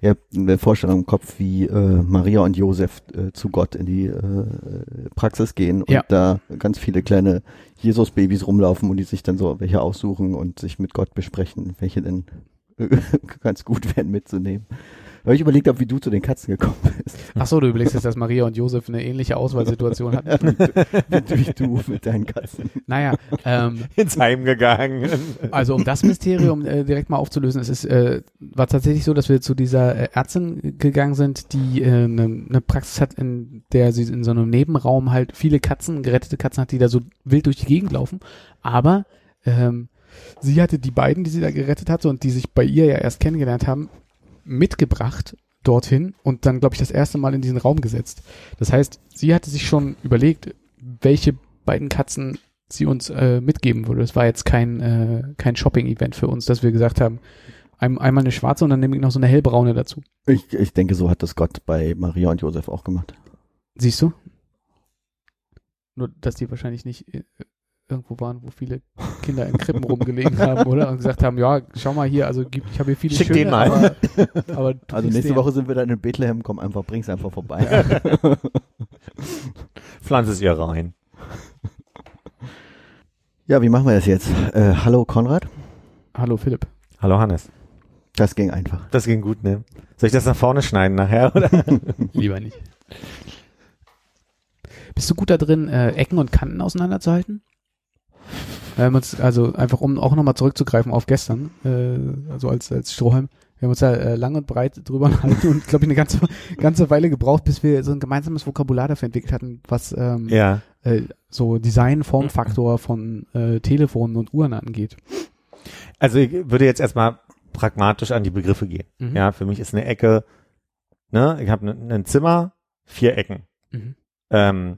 Ich habe eine Vorstellung im Kopf, wie äh, Maria und Josef äh, zu Gott in die äh, Praxis gehen und Ja. da ganz viele kleine Jesus-Babys rumlaufen und die sich dann so welche aussuchen und sich mit Gott besprechen, welche denn äh, ganz gut wären mitzunehmen. Weil ich überlegt habe, wie du zu den Katzen gekommen bist. Ach so, du überlegst jetzt, dass Maria und Josef eine ähnliche Auswahlsituation hatten. wie du mit deinen Katzen. Naja, ähm, Ins Heim gegangen. Also um das Mysterium äh, direkt mal aufzulösen, es ist, äh, war tatsächlich so, dass wir zu dieser äh, Ärztin gegangen sind, die eine äh, ne ne Praxis hat, in der sie in so einem Nebenraum halt viele Katzen, gerettete Katzen hat, die da so wild durch die Gegend laufen. Aber ähm, sie hatte die beiden, die sie da gerettet hatte und die sich bei ihr ja erst kennengelernt haben, mitgebracht dorthin und dann, glaube ich, das erste Mal in diesen Raum gesetzt. Das heißt, sie hatte sich schon überlegt, welche beiden Katzen sie uns äh, mitgeben würde. Es war jetzt kein, äh, kein Shopping-Event für uns, dass wir gesagt haben, ein, einmal eine schwarze und dann nehme ich noch so eine hellbraune dazu. Ich, ich denke, so hat das Gott bei Maria und Josef auch gemacht. Siehst du? Nur, dass die wahrscheinlich nicht äh, irgendwo waren, wo viele Kinder in Krippen rumgelegen haben, oder? Und gesagt haben, ja, schau mal hier, also gibt, ich habe hier viele Schick schöne, den mal. aber, aber Also nächste den. Woche sind wir dann in Bethlehem, komm einfach, bring's einfach vorbei. Pflanz es ihr rein. ja, wie machen wir das jetzt? Äh, hallo Konrad? Hallo Philipp. Hallo Hannes. Das ging einfach. Das ging gut, ne? Soll ich das nach vorne schneiden nachher, oder? Lieber nicht. Bist du gut da drin, äh, Ecken und Kanten auseinanderzuhalten? Wir haben uns, also einfach um auch nochmal zurückzugreifen auf gestern, äh, also als, als Strohhalm, wir haben uns da äh, lang und breit drüber unterhalten und glaube ich eine ganze, ganze Weile gebraucht, bis wir so ein gemeinsames Vokabular dafür entwickelt hatten, was ähm, ja. äh, so Design, Formfaktor von äh, Telefonen und Uhren angeht. Also ich würde jetzt erstmal pragmatisch an die Begriffe gehen. Mhm. Ja, für mich ist eine Ecke, ne, ich habe ne, ein Zimmer, vier Ecken. Mhm. Ähm,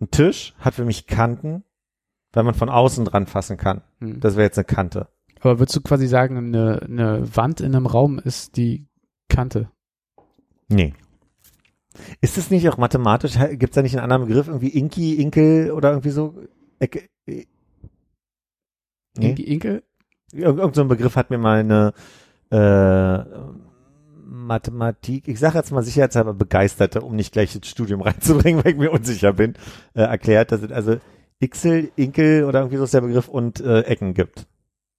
ein Tisch hat für mich Kanten, weil man von außen dran fassen kann. Mhm. Das wäre jetzt eine Kante. Aber würdest du quasi sagen, eine, eine Wand in einem Raum ist die Kante? Nee. Ist es nicht auch mathematisch, gibt es da nicht einen anderen Begriff, irgendwie Inki, Inkel oder irgendwie so? Ecke, äh, nee? Inke- Inkel? Irgend, irgend so ein Begriff hat mir mal eine äh, Mathematik, ich sage jetzt mal sicherheitshalber Begeisterte, um nicht gleich ins Studium reinzubringen, weil ich mir unsicher bin, äh, erklärt, dass also Ixel, Inkel oder irgendwie so ist der Begriff und äh, Ecken gibt.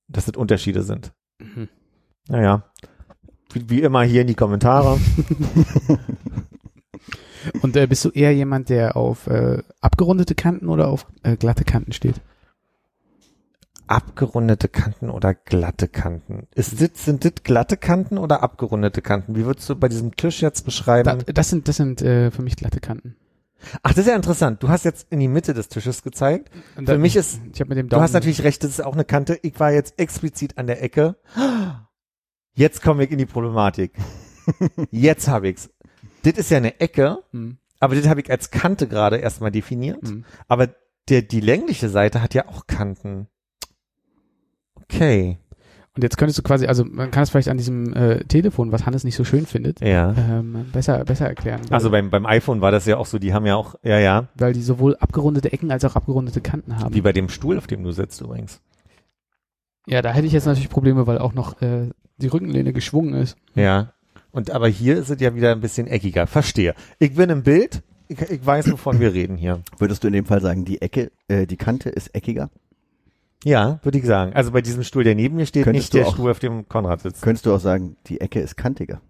Dass es Unterschiede sind. Mhm. Naja. Wie, wie immer hier in die Kommentare. Und äh, bist du eher jemand, der auf äh, abgerundete Kanten oder auf äh, glatte Kanten steht? Abgerundete Kanten oder glatte Kanten? Ist das, sind das glatte Kanten oder abgerundete Kanten? Wie würdest du bei diesem Tisch jetzt beschreiben? Da, das sind, das sind äh, für mich glatte Kanten. Ach, das ist ja interessant. Du hast jetzt in die Mitte des Tisches gezeigt. Und Für mich ist- ich habe mit dem Du hast natürlich recht, das ist auch eine Kante. Ich war jetzt explizit an der Ecke. Jetzt komme ich in die Problematik. Jetzt habe ich's. Das ist ja eine Ecke, Hm. aber das habe ich als Kante gerade erstmal definiert. Hm. Aber der, die längliche Seite hat ja auch Kanten. Okay. Und jetzt könntest du quasi, also man kann es vielleicht an diesem äh, Telefon, was Hannes nicht so schön findet, Ja. ähm, besser, besser erklären. Also beim, beim iPhone war das ja auch so, die haben ja auch, ja, ja, weil die sowohl abgerundete Ecken als auch abgerundete Kanten haben. wie bei dem Stuhl, auf dem du sitzt übrigens. ja, da hätte ich jetzt natürlich Probleme, weil auch noch äh, die Rückenlehne geschwungen ist. Ja. Und aber hier ist es ja wieder ein bisschen eckiger. Verstehe. Ich bin im Bild. Ich, ich weiß, wovon wir reden hier. Würdest du in dem Fall sagen, die Ecke, äh, die Kante ist eckiger? Ja, würde ich sagen. Also bei diesem Stuhl, der neben mir steht, Könntest nicht du der auch- Stuhl, auf dem Konrad sitzt. Könntest du auch sagen, die Ecke ist kantiger?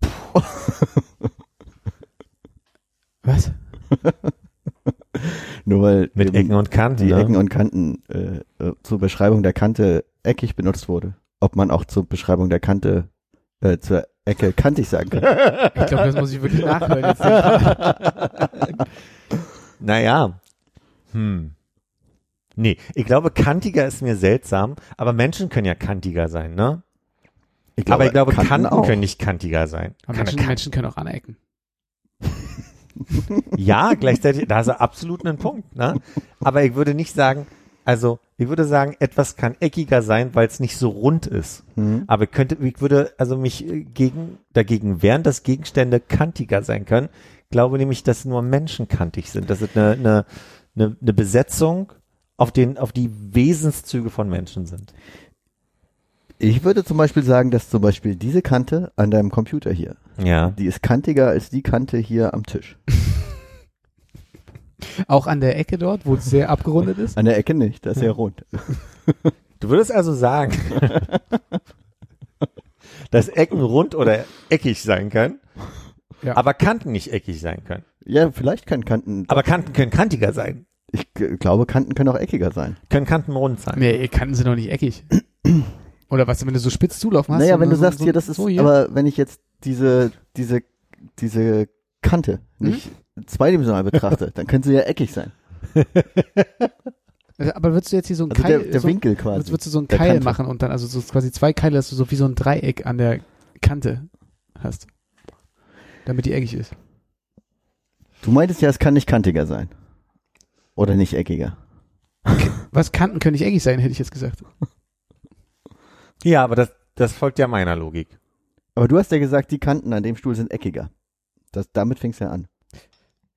Was? Nur weil Mit eben Ecken und Kanten. die ne? Ecken und Kanten äh, äh, zur Beschreibung der Kante eckig benutzt wurde. Ob man auch zur Beschreibung der Kante äh, zur Ecke kantig sagen kann. Ich glaube, das muss ich wirklich nachhören. Jetzt. Naja. Hm. Nee, ich glaube, kantiger ist mir seltsam, aber Menschen können ja kantiger sein, ne? Ich aber ich glaube, Kanten Kanten auch. können nicht kantiger sein. Aber Menschen, kann- Menschen können auch anecken. Ja, gleichzeitig, da hast du absolut einen Punkt, ne? Aber ich würde nicht sagen, also, ich würde sagen, etwas kann eckiger sein, weil es nicht so rund ist. Mhm. Aber ich könnte, ich würde also mich äh, gegen, dagegen wehren, dass Gegenstände kantiger sein können. Ich glaube nämlich, dass nur Menschen kantig sind. Das ist eine, eine, eine, eine Besetzung auf den, auf die Wesenszüge von Menschen sind. Ich würde zum Beispiel sagen, dass zum Beispiel diese Kante an deinem Computer hier, Ja. die ist kantiger als die Kante hier am Tisch. Auch an der Ecke dort, wo es sehr abgerundet ist. An der Ecke nicht, das ist ja rund. Du würdest also sagen, dass Ecken rund oder eckig sein können, Ja. aber Kanten nicht eckig sein können. Ja, vielleicht können Kanten, Aber Kanten können kantiger sein. Ich glaube, Kanten können auch eckiger sein. Können Kanten rund sein. Nee, Kanten sind doch nicht eckig. Oder was, wenn du so spitz zulaufen hast? naja, wenn du so- sagst, so, hier, das ist, so hier. aber wenn ich jetzt diese, diese, diese Kante Mhm. nicht zweidimensional betrachte, dann könnte sie ja eckig sein. Also, aber würdest du jetzt hier so einen Also Keil, der, der so, Winkel quasi. würdest du so einen der Keil Kante. machen und dann also so quasi zwei Keile, dass du so wie so ein Dreieck an der Kante hast. Damit die eckig ist. Du meintest ja, es kann nicht kantiger sein. Oder nicht eckiger. Was Kanten können nicht eckig sein, hätte ich jetzt gesagt. Ja, aber das, das folgt ja meiner Logik. Aber du hast ja gesagt, die Kanten an dem Stuhl sind eckiger. Das, damit fing's ja an.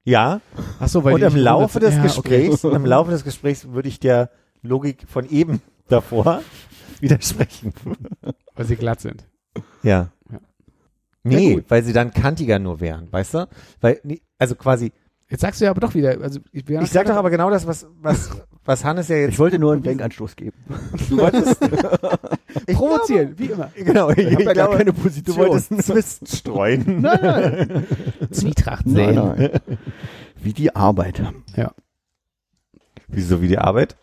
Ja, Ach so, weil und im Laufe des ja, Gesprächs, im Laufe des Gesprächs würde ich der Logik von eben davor widersprechen. Okay, weil sie glatt sind. Ja. Ja. Nee, weil sie dann kantiger nur wären, weißt du? Weil, also quasi, Jetzt sagst du ja aber doch wieder, also ich, ich sag doch aber genau das, was, was, was Hannes ja jetzt. Ich wollte nur einen Denkanstoß geben. du wolltest, ich provozieren, wie immer. Glaube, genau, ich, Ich habe ja gar glaube, keine du Position. wolltest Zwist streuen. nein, nein. Zwietracht nein, sehen. nein. Wie die Arbeit. Wieso wie die Arbeit?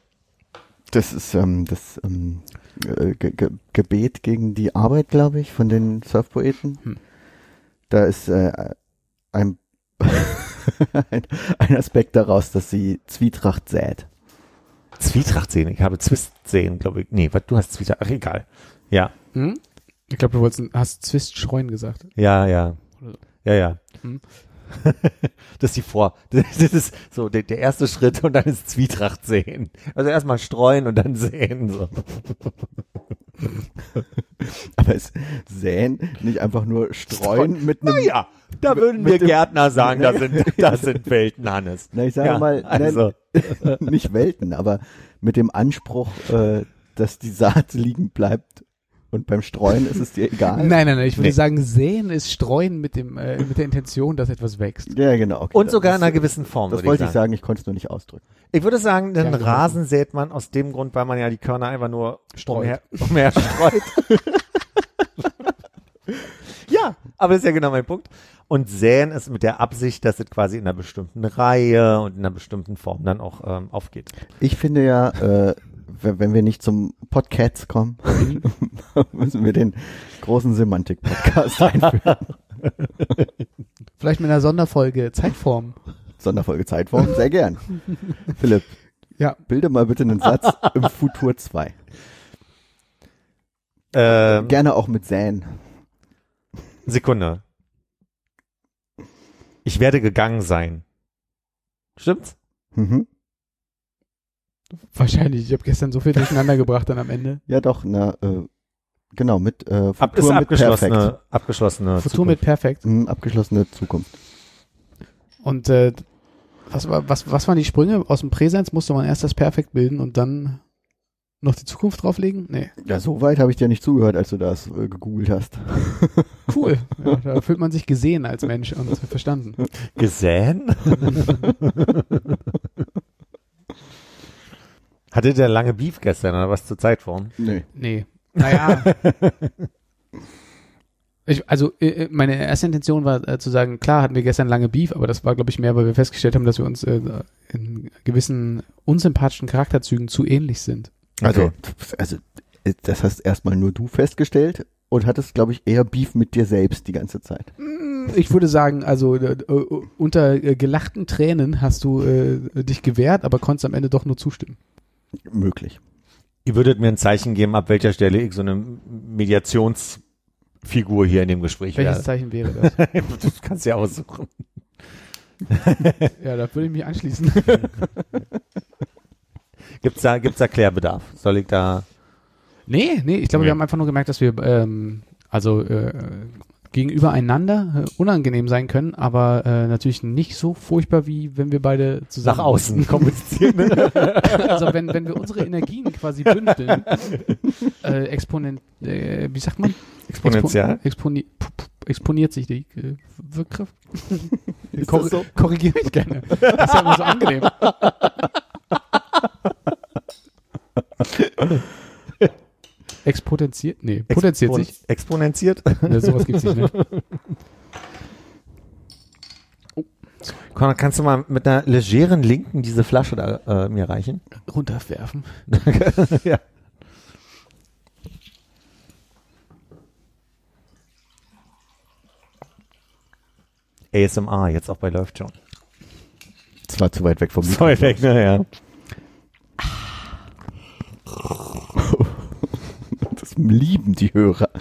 Das ist ähm, das ähm, äh, Ge Ge Gebet gegen die Arbeit, glaube ich, von den Surfpoeten. Hm. Da ist äh, ein, ein, ein Aspekt daraus, dass sie Zwietracht sät. Zwietracht sehen. Ich habe Zwist sehen, glaube ich. Nee, was, du hast Zwietracht. Ach, egal. Ja, Hm? Ich glaube, du wolltest, hast Zwist streuen gesagt. ja, ja. Ja, ja. Hm. Das ist die Vor. Das ist so der, der erste Schritt und dann ist Zwietracht sehen. Also erstmal streuen und dann sehen. So. Aber ist säen nicht einfach nur streuen mit einem. Naja, da würden wir Gärtner sagen, das sind, das sind Welten, Hannes. Na, ich sage Ja, mal, also. nicht Welten, aber mit dem Anspruch, äh, dass die Saat liegen bleibt. Und beim Streuen ist es dir egal. Nein, nein, nein, ich würde Nee. sagen, säen ist streuen mit dem, äh, mit der Intention, dass etwas wächst. Ja, genau. Okay, Und sogar in einer gewissen Form, Das würde wollte ich ich sagen. sagen, ich konnte es nur nicht ausdrücken. Ich würde sagen, den Ja, Rasen sät man aus dem Grund, weil man ja die Körner einfach nur Streut. umher, umher streut. ja, aber das ist ja genau mein Punkt. Und säen ist mit der Absicht, dass es quasi in einer bestimmten Reihe und in einer bestimmten Form dann auch ähm, aufgeht. Ich finde ja, äh, wenn wir nicht zum Podcasts kommen, müssen wir den großen Semantik-Podcast einführen. Vielleicht mit einer Sonderfolge Zeitform. Sonderfolge Zeitform, sehr gern. Philipp, Ja. bilde mal bitte einen Satz im Futur 2. Ähm, Gerne auch mit Säen. Sekunde. Ich werde gegangen sein. Stimmt's? Mhm. Wahrscheinlich. Ich habe gestern so viel durcheinander gebracht dann am Ende. Ja, doch, na, äh, genau, mit äh, Ab, Futur mit Perfekt. abgeschlossene, abgeschlossene Futur mit Perfekt. Mhm, abgeschlossene Zukunft. Und äh, was, war, was, was waren die Sprünge? Aus dem Präsens musste man erst das Perfekt bilden und dann noch die Zukunft drauflegen? Nee. Ja, so weit habe ich dir nicht zugehört, als du das äh, gegoogelt hast. Cool. Ja, da fühlt man sich gesehen als Mensch und verstanden. Gesehen? Hatte der lange Beef gestern oder was zur Zeitform? Nee. Nee. Naja. Ich, also äh, meine erste Intention war äh, zu sagen, klar hatten wir gestern lange Beef, aber das war, glaube ich, mehr, weil wir festgestellt haben, dass wir uns äh, in gewissen unsympathischen Charakterzügen zu ähnlich sind. Also, Okay. also äh, das hast erstmal nur du festgestellt und hattest, glaube ich, eher Beef mit dir selbst die ganze Zeit. Ich würde sagen, also äh, äh, unter äh, gelachten Tränen hast du äh, dich gewehrt, aber konntest am Ende doch nur zustimmen. Möglich. Ihr würdet mir ein Zeichen geben, ab welcher Stelle ich so eine Mediationsfigur hier in dem Gespräch Welches wäre. Zeichen wäre das? du kannst ja aussuchen. ja, da würde ich mich anschließen. Gibt's da, gibt's da Klärbedarf? Soll ich da, Nee, nee, ich glaube, Nee. wir haben einfach nur gemerkt, dass wir ähm, also äh, gegenüber einander äh, unangenehm sein können, aber äh, natürlich nicht so furchtbar, wie wenn wir beide zusammen nach außen kommunizieren? Also wenn, wenn wir unsere Energien quasi bündeln, äh, exponent, äh, wie sagt man? Exponentiell? Expo, exponi, exponiert sich die äh, Wirkkraft. Das so? Korrigiere mich gerne. Das ist ja immer so angenehm. Expotenziert? Nee, potenziert Expon- sich. Exponentiert? Ja, sowas gibt's nicht mehr. Conor, kannst du mal mit einer legeren Linken diese Flasche da äh, mir reichen? Runterwerfen. ja. ASMR, jetzt auch bei Läuft schon. Das war zu weit weg vom So weit weg, ne, Das lieben die Hörer.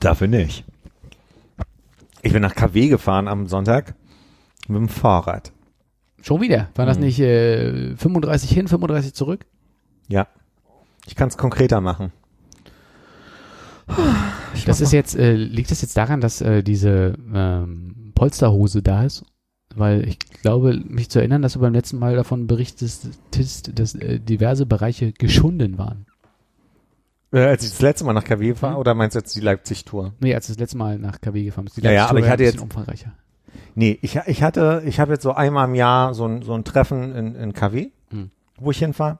Dafür nicht. Ich bin nach KW gefahren am Sonntag mit dem Fahrrad. Schon wieder. War das Mhm. nicht äh, 35 hin, 35 zurück? Ja. Ich kann es konkreter machen. Das ist jetzt, äh, liegt das jetzt daran, dass äh, diese ähm, Polsterhose da ist? Weil ich glaube, mich zu erinnern, dass du beim letzten Mal davon berichtest, dass äh, diverse Bereiche geschunden waren. Äh, als ich das letzte Mal nach KW war, Mhm. oder meinst du jetzt die Leipzig-Tour? Nee, als du das letzte Mal nach KW gefahren bist. Die Ja, ja, Leipzig-Tour aber ich hatte jetzt- umfangreicher. Nee, ich, ich hatte, ich habe jetzt so einmal im Jahr so ein, so ein Treffen in, in KW, Mhm. wo ich hinfahre.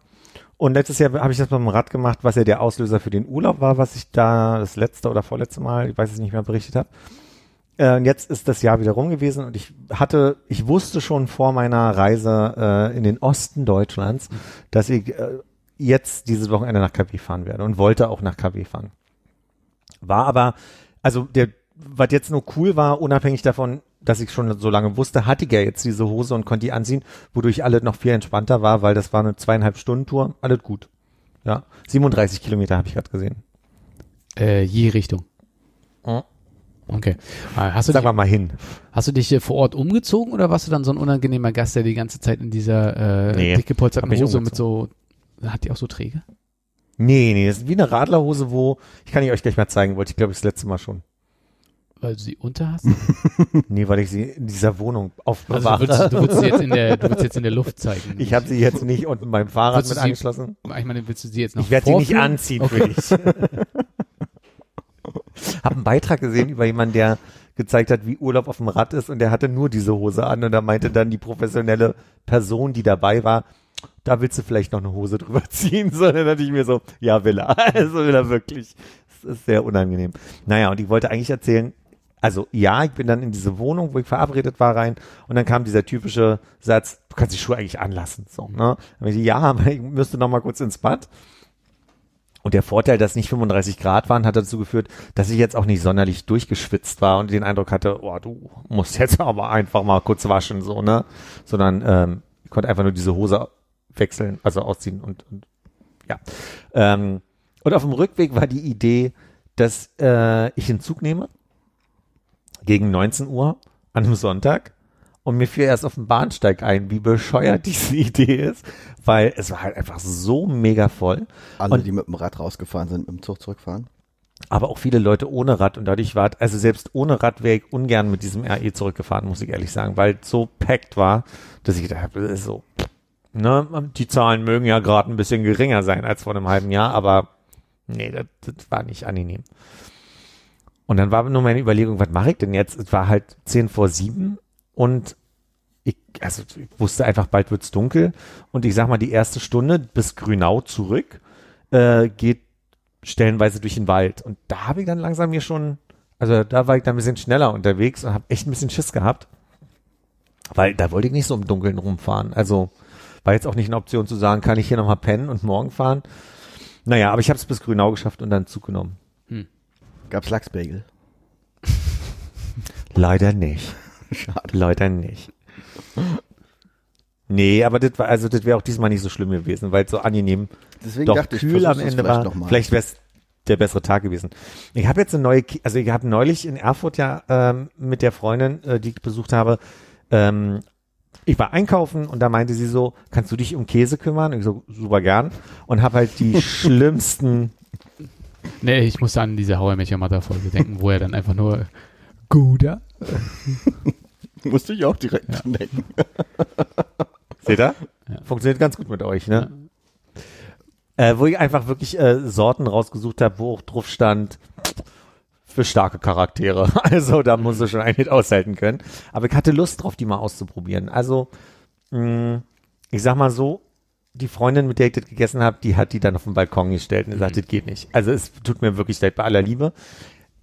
Und letztes Jahr habe ich das mit dem Rad gemacht, was ja der Auslöser für den Urlaub war, was ich da das letzte oder vorletzte Mal, ich weiß es nicht mehr, berichtet habe. Äh, und jetzt ist das Jahr wieder rum gewesen und ich hatte, ich wusste schon vor meiner Reise äh, in den Osten Deutschlands, dass ich äh, jetzt dieses Wochenende nach KW fahren werde und wollte auch nach KW fahren. War aber, also der, was jetzt nur cool war, unabhängig davon, dass ich schon so lange wusste, hatte ich ja jetzt diese Hose und konnte die anziehen, wodurch alles noch viel entspannter war, weil das war eine zweieinhalb Stunden Tour, alles gut. Ja, 37 Kilometer habe ich gerade gesehen. Äh, je Richtung. Mhm. Okay. Äh, Hast du, Sagen dich, wir mal hin. hast du dich äh, vor Ort umgezogen oder warst du dann so ein unangenehmer Gast, der die ganze Zeit in dieser äh, Nee, dick gepolsterten Hose mit so, hat die auch so Träge? Nee, nee, das ist wie eine Radlerhose, wo, ich kann die euch gleich mal zeigen, wollte ich glaube ich das letzte Mal schon. Weil du sie unter hast? Nee, weil ich sie in dieser Wohnung Also du aufbewahre. würdest, du würdest sie jetzt in der, du würdest jetzt in der Luft zeigen. ich habe sie jetzt nicht unten beim Fahrrad mit sie- angeschlossen. Ich meine, willst du sie jetzt noch Ich werde die nicht anziehen Okay. für dich. Hab einen Beitrag gesehen über jemanden, der gezeigt hat, wie Urlaub auf dem Rad ist und der hatte nur diese Hose an und da meinte dann die professionelle Person, die dabei war, da willst du vielleicht noch eine Hose drüber ziehen, sondern ich mir so, ja will er, also will er wirklich. Das ist sehr unangenehm. Naja, und ich wollte eigentlich erzählen, also ja, ich bin dann in diese Wohnung, wo ich verabredet war, rein und dann kam dieser typische Satz, du kannst die Schuhe eigentlich anlassen. So, ne? Dann ich, ja, aber ich müsste noch mal kurz ins Bad. Und der Vorteil, dass nicht 35 Grad waren, hat dazu geführt, dass ich jetzt auch nicht sonderlich durchgeschwitzt war und den Eindruck hatte, oh, du musst jetzt aber einfach mal kurz waschen, so, ne? Sondern ähm, ich konnte einfach nur diese Hose wechseln, also ausziehen und, und Ja. Ähm, und auf dem Rückweg war die Idee, dass äh, ich einen Zug nehme gegen 19 Uhr an einem Sonntag und mir fiel erst auf dem Bahnsteig ein, wie bescheuert diese Idee ist, weil es war halt einfach so mega voll. Alle, Und- die mit dem Rad rausgefahren sind, mit dem Zug zurückfahren. aber auch viele Leute ohne Rad und dadurch war, also selbst ohne Rad wäre ich ungern mit diesem RE zurückgefahren, muss ich ehrlich sagen, weil es so packt war, dass ich gedacht habe, das ist so, ne, die Zahlen mögen ja gerade ein bisschen geringer sein als vor einem halben Jahr, aber nee, das, das war nicht angenehm. Und dann war nur meine Überlegung, was mache ich denn jetzt? Es war halt zehn vor sieben und ich, also ich wusste einfach, bald wird's dunkel und ich sag mal, die erste Stunde bis Grünau zurück äh, geht stellenweise durch den Wald. Und da habe ich dann langsam mir schon, also da war ich dann ein bisschen schneller unterwegs und habe echt ein bisschen Schiss gehabt. Weil da wollte ich nicht so im Dunkeln rumfahren. Also war jetzt auch nicht eine Option zu sagen, kann ich hier nochmal pennen und morgen fahren. Naja, aber ich habe es bis Grünau geschafft und dann Zug genommen. Gab's Lachsbagel? Leider nicht. Schade. Leider nicht. Nee, aber das war, also das wäre auch diesmal nicht so schlimm gewesen, weil es so angenehm Deswegen doch dachte ich, kühl am versuch's Ende vielleicht war. noch mal. Vielleicht wäre es der bessere Tag gewesen. Ich habe jetzt eine neue, also ich habe neulich in Erfurt ja ähm, mit der Freundin, äh, die ich besucht habe, ähm, ich war einkaufen und da meinte sie so, kannst du dich um Käse kümmern? Ich so, super gern. Und habe halt die schlimmsten, Nee, ich musste an diese How I Met Your Mother Folge denken, wo er dann einfach nur Guter. Musste ich auch direkt Ja. dran denken. seht ihr? Ja. Funktioniert ganz gut mit euch, ne? Äh, wo ich einfach wirklich äh, Sorten rausgesucht habe, wo auch drauf stand, für starke Charaktere. Also da muss du schon ein Hit aushalten können. Aber ich hatte Lust drauf, die mal auszuprobieren. Also, mh, ich sag mal so, die Freundin, mit der ich das gegessen habe, die hat die dann auf den Balkon gestellt und gesagt, das geht nicht. Also es tut mir wirklich leid bei aller Liebe.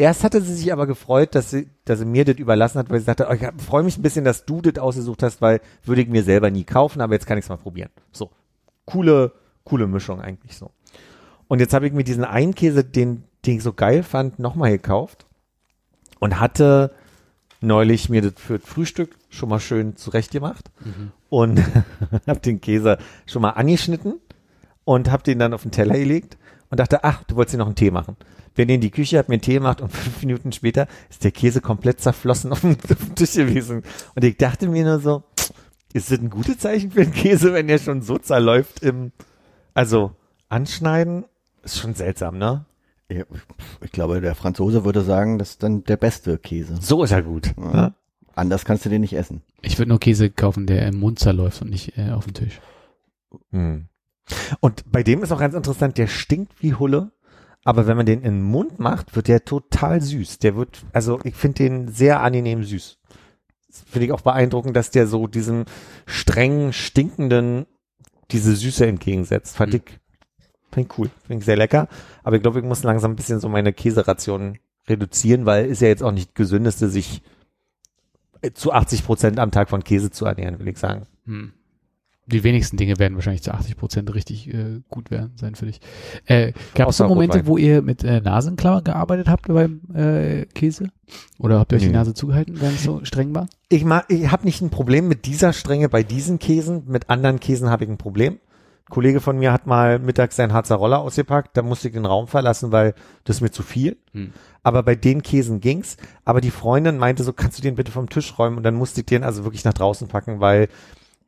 Erst hatte sie sich aber gefreut, dass sie, dass sie mir das überlassen hat, weil sie sagte, oh, ich freue mich ein bisschen, dass du das ausgesucht hast, weil würde ich mir selber nie kaufen, aber jetzt kann ich es mal probieren. So, coole, coole Mischung eigentlich so. Und jetzt habe ich mir diesen einen Käse, den, den ich so geil fand, nochmal gekauft und hatte neulich mir das für das Frühstück schon mal schön zurechtgemacht und habe den Käse schon mal angeschnitten und habe den dann auf den Teller gelegt und dachte, ach, du wolltest dir noch einen Tee machen. Bin in die Küche, hab mir einen Tee gemacht und fünf Minuten später ist der Käse komplett zerflossen auf dem, auf dem Tisch gewesen. Und ich dachte mir nur so, ist das ein gutes Zeichen für den Käse, wenn der schon so zerläuft im, also anschneiden, ist schon seltsam, ne? Ich glaube, der Franzose würde sagen, das ist dann der beste Käse. So ist er gut. Ja. Ne? Anders kannst du den nicht essen. Ich würde nur Käse kaufen, der im Mund zerläuft und nicht äh, auf dem Tisch. Hm. Und bei dem ist auch ganz interessant, der stinkt wie Hulle, aber wenn man den in den Mund macht, wird der total süß. Der wird, also ich finde den sehr angenehm süß. Finde ich auch beeindruckend, dass der so diesem strengen, stinkenden diese Süße entgegensetzt. Fand Mhm. ich, fand ich cool. Finde ich sehr lecker. Aber ich glaube, ich muss langsam ein bisschen so meine Käseration reduzieren, weil ist ja jetzt auch nicht gesündeste, sich äh, zu 80 Prozent am Tag von Käse zu ernähren, will ich sagen. Hm. Die wenigsten Dinge werden wahrscheinlich zu 80 Prozent richtig äh, gut werden sein für dich. Äh, Gab es so Momente, Rotwein. wo ihr mit äh, Nasenklaue gearbeitet habt beim äh, Käse? Oder habt ihr euch die Nee. Nase zugehalten, wenn es so streng war? Ich, ma- ich habe nicht ein Problem mit dieser Strenge bei diesen Käsen. Mit anderen Käsen habe ich ein Problem. Ein Kollege von mir hat mal mittags seinen Harzer Roller ausgepackt. Da musste ich den Raum verlassen, weil das ist mir zu viel. Hm. Aber bei den Käsen ging's. Aber die Freundin meinte so, kannst du den bitte vom Tisch räumen? Und dann musste ich den also wirklich nach draußen packen, weil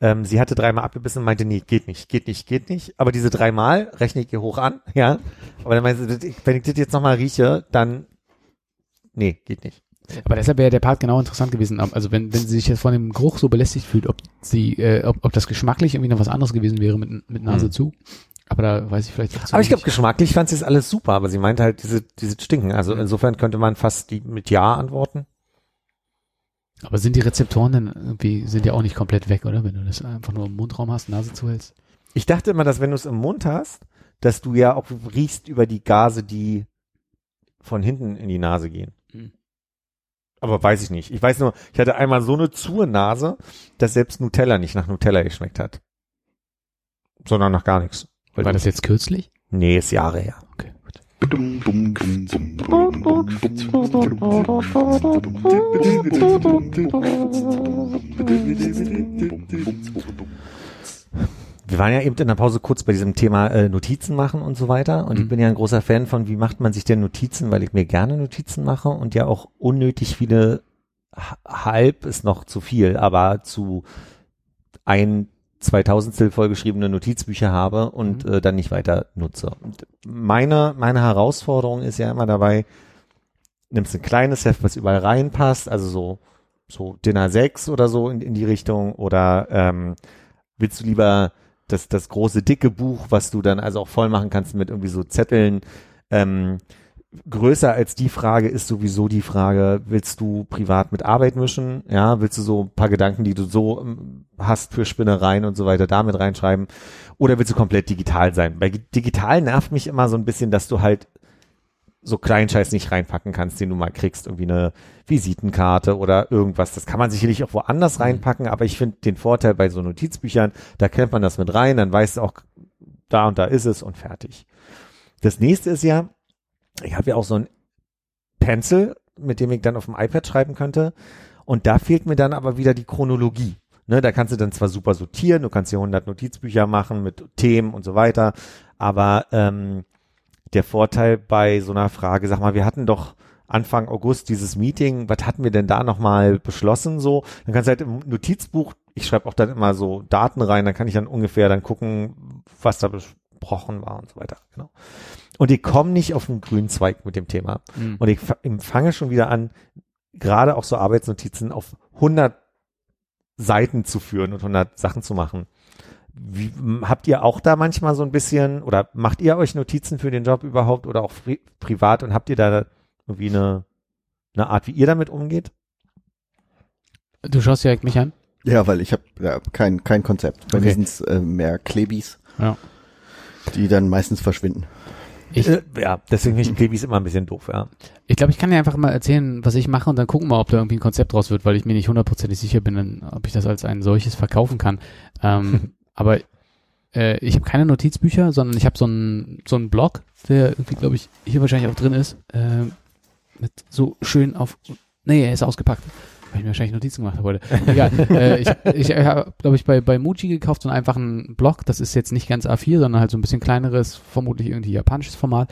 ähm, sie hatte dreimal abgebissen und meinte, nee, geht nicht, geht nicht, geht nicht. Aber diese dreimal rechne ich ihr hoch an, ja. Aber dann meinte sie, wenn ich das jetzt nochmal rieche, dann, nee, geht nicht. Aber deshalb wäre der Part genau interessant gewesen. Also wenn, wenn sie sich jetzt von dem Geruch so belästigt fühlt, ob sie, äh, ob, ob das geschmacklich irgendwie noch was anderes gewesen wäre mit, mit Nase Hm. zu. Aber da weiß ich vielleicht Aber ich glaube, geschmacklich fand sie es alles super, aber sie meinte halt, diese, diese Stinken. Also insofern könnte man fast die mit Ja antworten. Aber sind die Rezeptoren dann irgendwie, sind ja auch nicht komplett weg, oder? Wenn du das einfach nur im Mundraum hast, Nase zuhältst. Ich dachte immer, dass wenn du es im Mund hast, dass du ja auch riechst über die Gase, die von hinten in die Nase gehen. Hm. Aber weiß ich nicht. Ich weiß nur, ich hatte einmal so eine zuhe Nase, dass selbst Nutella nicht nach Nutella geschmeckt hat. Sondern nach gar nichts. War das jetzt kürzlich? Nee, ist Jahre her. Okay. Wir waren ja eben in der Pause kurz bei diesem Thema äh, Notizen machen und so weiter. Und ich Mhm. bin ja ein großer Fan von, wie macht man sich denn Notizen, weil ich mir gerne Notizen mache und ja auch unnötig viele, halb ist noch zu viel, aber zu ein, 2000 vollgeschriebene Notizbücher habe und Mhm. äh, dann nicht weiter nutze. Und meine, meine Herausforderung ist ja immer dabei, nimmst ein kleines Heft, was überall reinpasst, also so, so Dinner 6 oder so in, in die Richtung oder ähm, willst du lieber das, das große dicke Buch, was du dann also auch voll machen kannst mit irgendwie so Zetteln, ähm, größer als die Frage ist sowieso die Frage, willst du privat mit Arbeit mischen? Ja, willst du so ein paar Gedanken, die du so ähm, hast für Spinnereien und so weiter, damit reinschreiben? Oder willst du komplett digital sein? Bei digital nervt mich immer so ein bisschen, dass du halt so Kleinscheiß nicht reinpacken kannst, den du mal kriegst, irgendwie eine Visitenkarte oder irgendwas. Das kann man sicherlich auch woanders reinpacken, aber ich finde den Vorteil bei so Notizbüchern, da klemmt man das mit rein, dann weißt du auch, da und da ist es und fertig. Das nächste ist ja, ich habe ja auch so ein Pencil, mit dem ich dann auf dem iPad schreiben könnte. Und da fehlt mir dann aber wieder die Chronologie. Ne, da kannst du dann zwar super sortieren, du kannst hier 100 Notizbücher machen mit Themen und so weiter, aber ähm, der Vorteil bei so einer Frage, sag mal, wir hatten doch Anfang August dieses Meeting, was hatten wir denn da nochmal beschlossen so? Dann kannst du halt im Notizbuch, ich schreibe auch dann immer so Daten rein, dann kann ich dann ungefähr dann gucken, was da besprochen war und so weiter. Genau. Und ich komme nicht auf den grünen Zweig mit dem Thema. Mhm. Und ich fa- ich fange schon wieder an, gerade auch so Arbeitsnotizen auf 100 Seiten zu führen und 100 Sachen zu machen. Wie, habt ihr auch da manchmal so ein bisschen oder macht ihr euch Notizen für den Job überhaupt oder auch pri privat und habt ihr da irgendwie eine, eine Art, wie ihr damit umgeht? Du schaust direkt mich an. Ja, weil ich habe ja, kein, kein Konzept. Bei Okay. mir sind's äh, mehr Klebis, Ja. die dann meistens verschwinden. Ich, Äh, ja, deswegen finde ich Klebis immer ein bisschen doof, ja. ich glaube, ich kann dir einfach mal erzählen, was ich mache und dann gucken wir, ob da irgendwie ein Konzept draus wird, weil ich mir nicht hundertprozentig sicher bin, ob ich das als ein solches verkaufen kann. Ähm, aber äh, ich habe keine Notizbücher, sondern ich habe so einen so einen Blog, der irgendwie, glaube ich, hier wahrscheinlich auch drin ist, äh, mit so schön auf. Nee, er ist ausgepackt. Weil ich mir wahrscheinlich Notizen gemacht habe heute. Egal. äh, ich ich habe, glaube ich, bei, bei Muji gekauft so einen einfachen Blog. Das ist jetzt nicht ganz A4, sondern halt so ein bisschen kleineres, vermutlich irgendwie japanisches Format.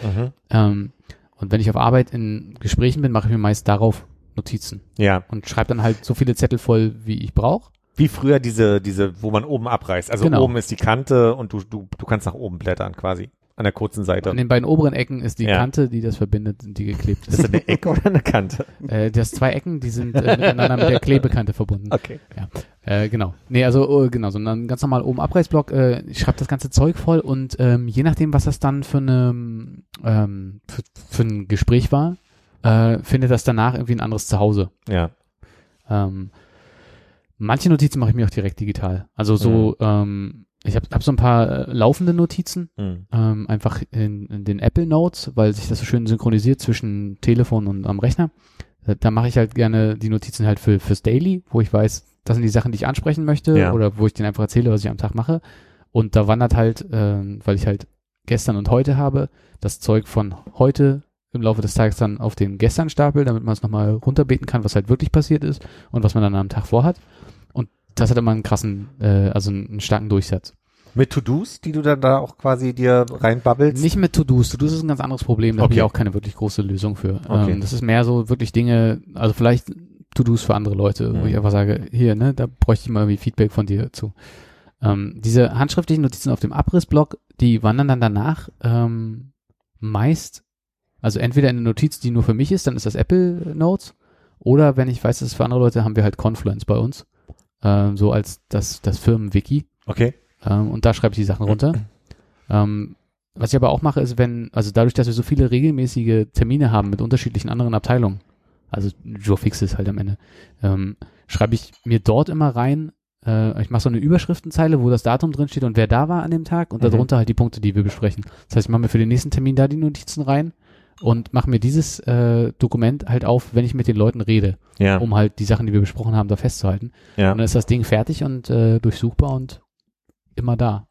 Ähm, und wenn ich auf Arbeit in Gesprächen bin, mache ich mir meist darauf Notizen Ja. und schreibe dann halt so viele Zettel voll, wie ich brauche. Wie früher diese, diese, wo man oben abreißt. Also Genau. oben ist die Kante und du, du, du kannst nach oben blättern quasi. An der kurzen Seite. An den beiden oberen Ecken ist die Ja. Kante, die das verbindet, die geklebt Ist ist. das eine Ecke oder eine Kante? äh, das zwei Ecken, die sind äh, miteinander mit der Klebekante verbunden. Okay. Äh, genau. Nee, also äh, genau, so ein ganz normal oben Abreißblock. Äh, ich schreibe das ganze Zeug voll und ähm, je nachdem, was das dann für eine ähm, für, für ein Gespräch war, äh, findet das danach irgendwie ein anderes Zuhause. Ja. Ähm, manche Notizen mache ich mir auch direkt digital. Also so, ähm, ich habe hab so ein paar äh, laufende Notizen, Hm. ähm, einfach in, in den Apple Notes, weil sich das so schön synchronisiert zwischen Telefon und am Rechner. Da, da mache ich halt gerne die Notizen halt für fürs Daily, wo ich weiß, das sind die Sachen, die ich ansprechen möchte Ja. oder wo ich denen einfach erzähle, was ich am Tag mache. Und da wandert halt, ähm, weil ich halt gestern und heute habe, das Zeug von heute im Laufe des Tages dann auf den gestern Stapel, damit man es nochmal runterbeten kann, was halt wirklich passiert ist und was man dann am Tag vorhat. Das hat immer einen krassen, äh, also einen, starken Durchsatz. Mit To-Dos, die du dann da auch quasi dir reinbabbelst? Nicht mit To-Dos. To-Dos ist ein ganz anderes Problem. Da habe Okay. ich auch keine wirklich große Lösung für. Okay. Ähm, das ist mehr so wirklich Dinge, also vielleicht To-Dos für andere Leute, wo Mhm. ich einfach sage, hier, ne, da bräuchte ich mal irgendwie Feedback von dir zu. Ähm, diese handschriftlichen Notizen auf dem Abrissblock, die wandern dann danach ähm, meist, also entweder in eine Notiz, die nur für mich ist, dann ist das Apple Notes, oder wenn ich weiß, dass es für andere Leute, haben wir halt Confluence bei uns, ähm, so als das, das Firmenwiki. Okay. Ähm, und da schreibe ich die Sachen runter. Ähm, was ich aber auch mache, ist, wenn, also dadurch, dass wir so viele regelmäßige Termine haben mit unterschiedlichen anderen Abteilungen, also Joe Fix ist halt am Ende, ähm, schreibe ich mir dort immer rein, äh, ich mache so eine Überschriftenzeile, wo das Datum drin steht und wer da war an dem Tag und Mhm. darunter halt die Punkte, die wir besprechen. Das heißt, ich mache mir für den nächsten Termin da die Notizen rein und mache mir dieses äh, Dokument halt auf, wenn ich mit den Leuten rede, Ja. um halt die Sachen, die wir besprochen haben, da festzuhalten. ja. Und dann ist das Ding fertig und äh, durchsuchbar und immer da.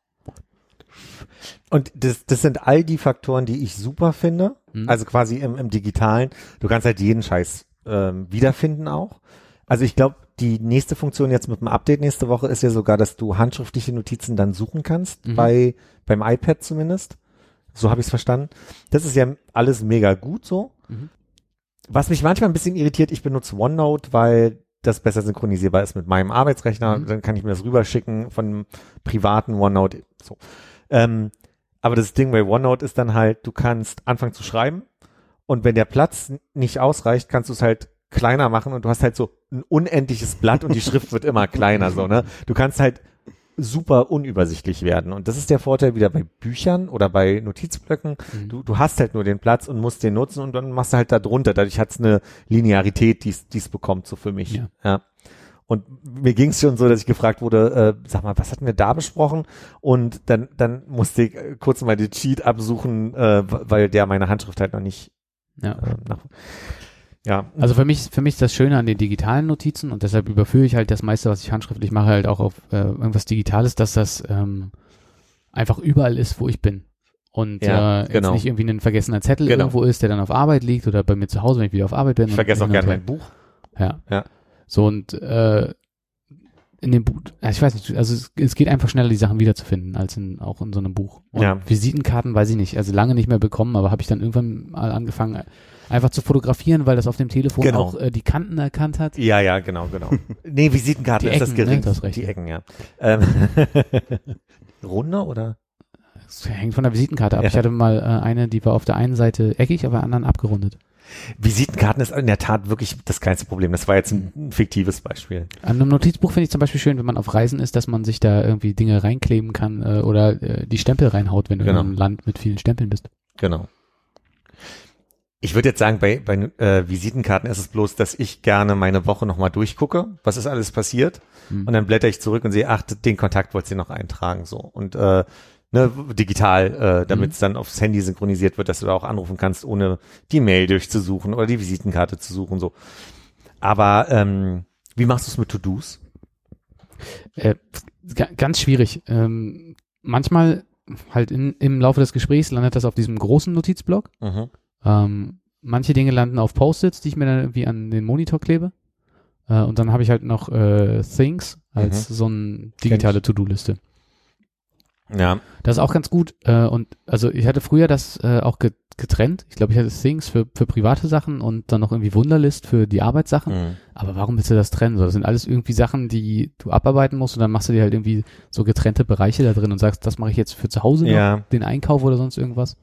Und das, das sind all die Faktoren, die ich super finde. Mhm. Also quasi im, im Digitalen. Du kannst halt jeden Scheiß ähm, wiederfinden auch. Also ich glaube, die nächste Funktion jetzt mit dem Update nächste Woche ist ja sogar, dass du handschriftliche Notizen dann suchen kannst, Mhm. bei beim iPad zumindest. So habe ich es verstanden. Das ist ja alles mega gut so. Mhm. Was mich manchmal ein bisschen irritiert, ich benutze OneNote, weil das besser synchronisierbar ist mit meinem Arbeitsrechner. Mhm. Dann kann ich mir das rüberschicken von einem privaten OneNote. So. Ähm, aber das Ding bei OneNote ist dann halt, du kannst anfangen zu schreiben und wenn der Platz nicht ausreicht, kannst du es halt kleiner machen und du hast halt so ein unendliches Blatt und die Schrift wird immer kleiner, so, ne? Du kannst halt super unübersichtlich werden. Und das ist der Vorteil wieder bei Büchern oder bei Notizblöcken. Mhm. Du, du hast halt nur den Platz und musst den nutzen und dann machst du halt da drunter. Dadurch hat es eine Linearität, die es bekommt, so für mich. Ja. Und mir ging es schon so, dass ich gefragt wurde, äh, sag mal, was hatten wir da besprochen? Und dann, dann musste ich äh, kurz mal die Cheat absuchen, äh, weil der meine Handschrift halt noch nicht Ja. äh, nach. Ja, Also für mich, für mich ist das Schöne an den digitalen Notizen und deshalb überführe ich halt das meiste, was ich handschriftlich mache, halt auch auf äh, irgendwas Digitales, dass das ähm, einfach überall ist, wo ich bin. Und Ja, äh, jetzt genau. nicht irgendwie ein vergessener Zettel Genau. irgendwo ist, der dann auf Arbeit liegt oder bei mir zu Hause, wenn ich wieder auf Arbeit bin. ich vergesse auch gerne mein Buch. Ja. Ja. So und äh, in dem Buch, ja, ich weiß nicht, also es, es geht einfach schneller, die Sachen wiederzufinden, als in, auch in so einem Buch. Und Ja. Visitenkarten weiß ich nicht, also lange nicht mehr bekommen, aber habe ich dann irgendwann mal angefangen, einfach zu fotografieren, weil das auf dem Telefon Genau. auch äh, die Kanten erkannt hat. Ja, ja, genau, genau. nee, Visitenkarte Die ist das Ecken, ne? hast recht. Die Ecken, ja. Ähm, Runde oder? Das hängt von der Visitenkarte ab. Ja. Ich hatte mal äh, eine, die war auf der einen Seite eckig, aber anderen abgerundet. Visitenkarten ist in der Tat wirklich das kleinste Problem. Das war jetzt ein, ein fiktives Beispiel. An einem Notizbuch finde ich zum Beispiel schön, wenn man auf Reisen ist, dass man sich da irgendwie Dinge reinkleben kann äh, oder äh, die Stempel reinhaut, wenn du Genau. in einem Land mit vielen Stempeln bist. Genau. Ich würde jetzt sagen, bei, bei äh, Visitenkarten ist es bloß, dass ich gerne meine Woche nochmal durchgucke, was ist alles passiert. Hm. Und dann blätter ich zurück und sehe, ach, den Kontakt wollt ihr noch eintragen, so. Und äh, ne, digital, äh, damit es dann aufs Handy synchronisiert wird, dass du da auch anrufen kannst, ohne die Mail durchzusuchen oder die Visitenkarte zu suchen, so. Aber ähm, wie machst du es mit To-Dos? Äh, ga- ganz schwierig. Ähm, manchmal halt in, im Laufe des Gesprächs landet das auf diesem großen Notizblock. Mhm. Ähm, manche Dinge landen auf Post-its, die ich mir dann irgendwie an den Monitor klebe. Äh, und dann habe ich halt noch äh, Things als so eine digitale To-Do-Liste. Ja, Das ist auch ganz gut. Äh, und also ich hatte früher das äh, auch ge getrennt. Ich glaube, ich hatte Things für, für private Sachen und dann noch irgendwie Wunderlist für die Arbeitssachen. mhm. Aber warum willst du das trennen? So, das sind alles irgendwie Sachen, die du abarbeiten musst und dann machst du dir halt irgendwie so getrennte Bereiche da drin und sagst, das mache ich jetzt für zu Hause noch, ja. den Einkauf oder sonst irgendwas.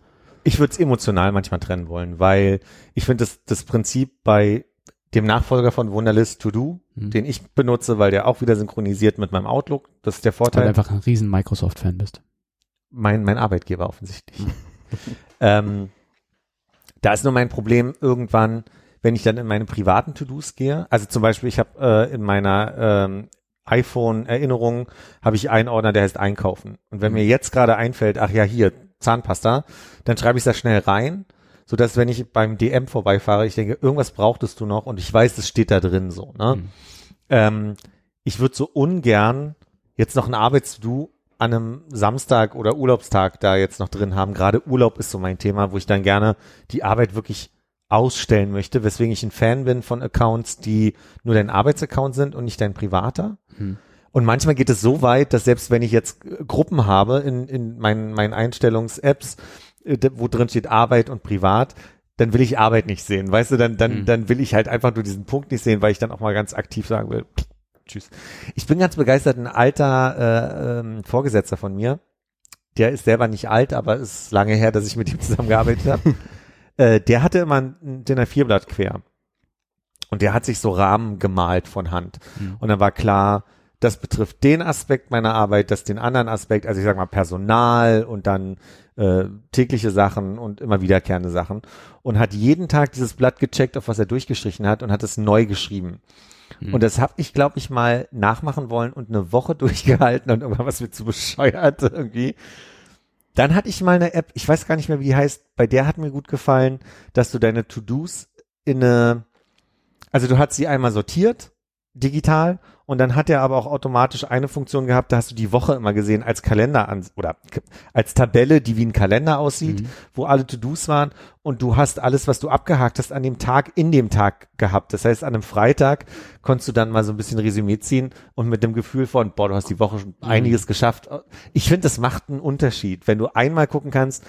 Ich würde es emotional manchmal trennen wollen, weil ich finde das, das Prinzip bei dem Nachfolger von Wunderlist To Do, Mhm. den ich benutze, weil der auch wieder synchronisiert mit meinem Outlook, das ist der Weil du Vorteil. einfach ein riesen Microsoft-Fan bist. Mein, mein Arbeitgeber offensichtlich. ähm, da ist nur mein Problem irgendwann, wenn ich dann in meine privaten To-Dos gehe. Also zum Beispiel, ich habe äh, in meiner ähm, iPhone-Erinnerung habe ich einen Ordner, der heißt Einkaufen. Und wenn mir jetzt gerade einfällt, ach ja, hier, Zahnpasta, dann schreibe ich das schnell rein, so dass wenn ich beim DM vorbeifahre, ich denke, irgendwas brauchtest du noch und ich weiß, es steht da drin so. Ne? Mhm. Ähm, ich würde so ungern jetzt noch ein Arbeits-To-Do an einem Samstag oder Urlaubstag da jetzt noch drin haben. Gerade Urlaub ist so mein Thema, wo ich dann gerne die Arbeit wirklich ausstellen möchte, weswegen ich ein Fan bin von Accounts, die nur dein Arbeitsaccount sind und nicht dein privater. Hm. Und manchmal geht es so weit, dass selbst wenn ich jetzt Gruppen habe in, in meinen, meinen Einstellungs-Apps, äh, wo drin steht Arbeit und Privat, dann will ich Arbeit nicht sehen. Weißt du, dann, dann, Mhm. dann will ich halt einfach nur diesen Punkt nicht sehen, weil ich dann auch mal ganz aktiv sagen will, tschüss. Ich bin ganz begeistert, ein alter äh, ähm, Vorgesetzter von mir, der ist selber nicht alt, aber es ist lange her, dass ich mit ihm zusammengearbeitet habe. äh, der hatte immer ein DIN A4-Blatt quer. Und der hat sich so Rahmen gemalt von Hand. Mhm. Und dann war klar, das betrifft den Aspekt meiner Arbeit, das den anderen Aspekt, also ich sag mal Personal und dann äh, tägliche Sachen und immer wiederkehrende Sachen und hat jeden Tag dieses Blatt gecheckt, auf was er durchgestrichen hat und hat es neu geschrieben. Mhm. Und das habe ich, glaube ich, mal nachmachen wollen und eine Woche durchgehalten und irgendwann was mir zu bescheuert irgendwie. Dann hatte ich mal eine App, ich weiß gar nicht mehr, wie die heißt, bei der hat mir gut gefallen, dass du deine To-Dos in eine, also du hast sie einmal sortiert digital und dann hat er aber auch automatisch eine Funktion gehabt, da hast du die Woche immer gesehen als Kalender an oder als Tabelle, die wie ein Kalender aussieht, Mhm. wo alle To-Dos waren und du hast alles, was du abgehakt hast, an dem Tag in dem Tag gehabt. Das heißt, an einem Freitag konntest du dann mal so ein bisschen Resümee ziehen und mit dem Gefühl von, boah, du hast die Woche schon einiges geschafft. Ich finde, das macht einen Unterschied, wenn du einmal gucken kannst,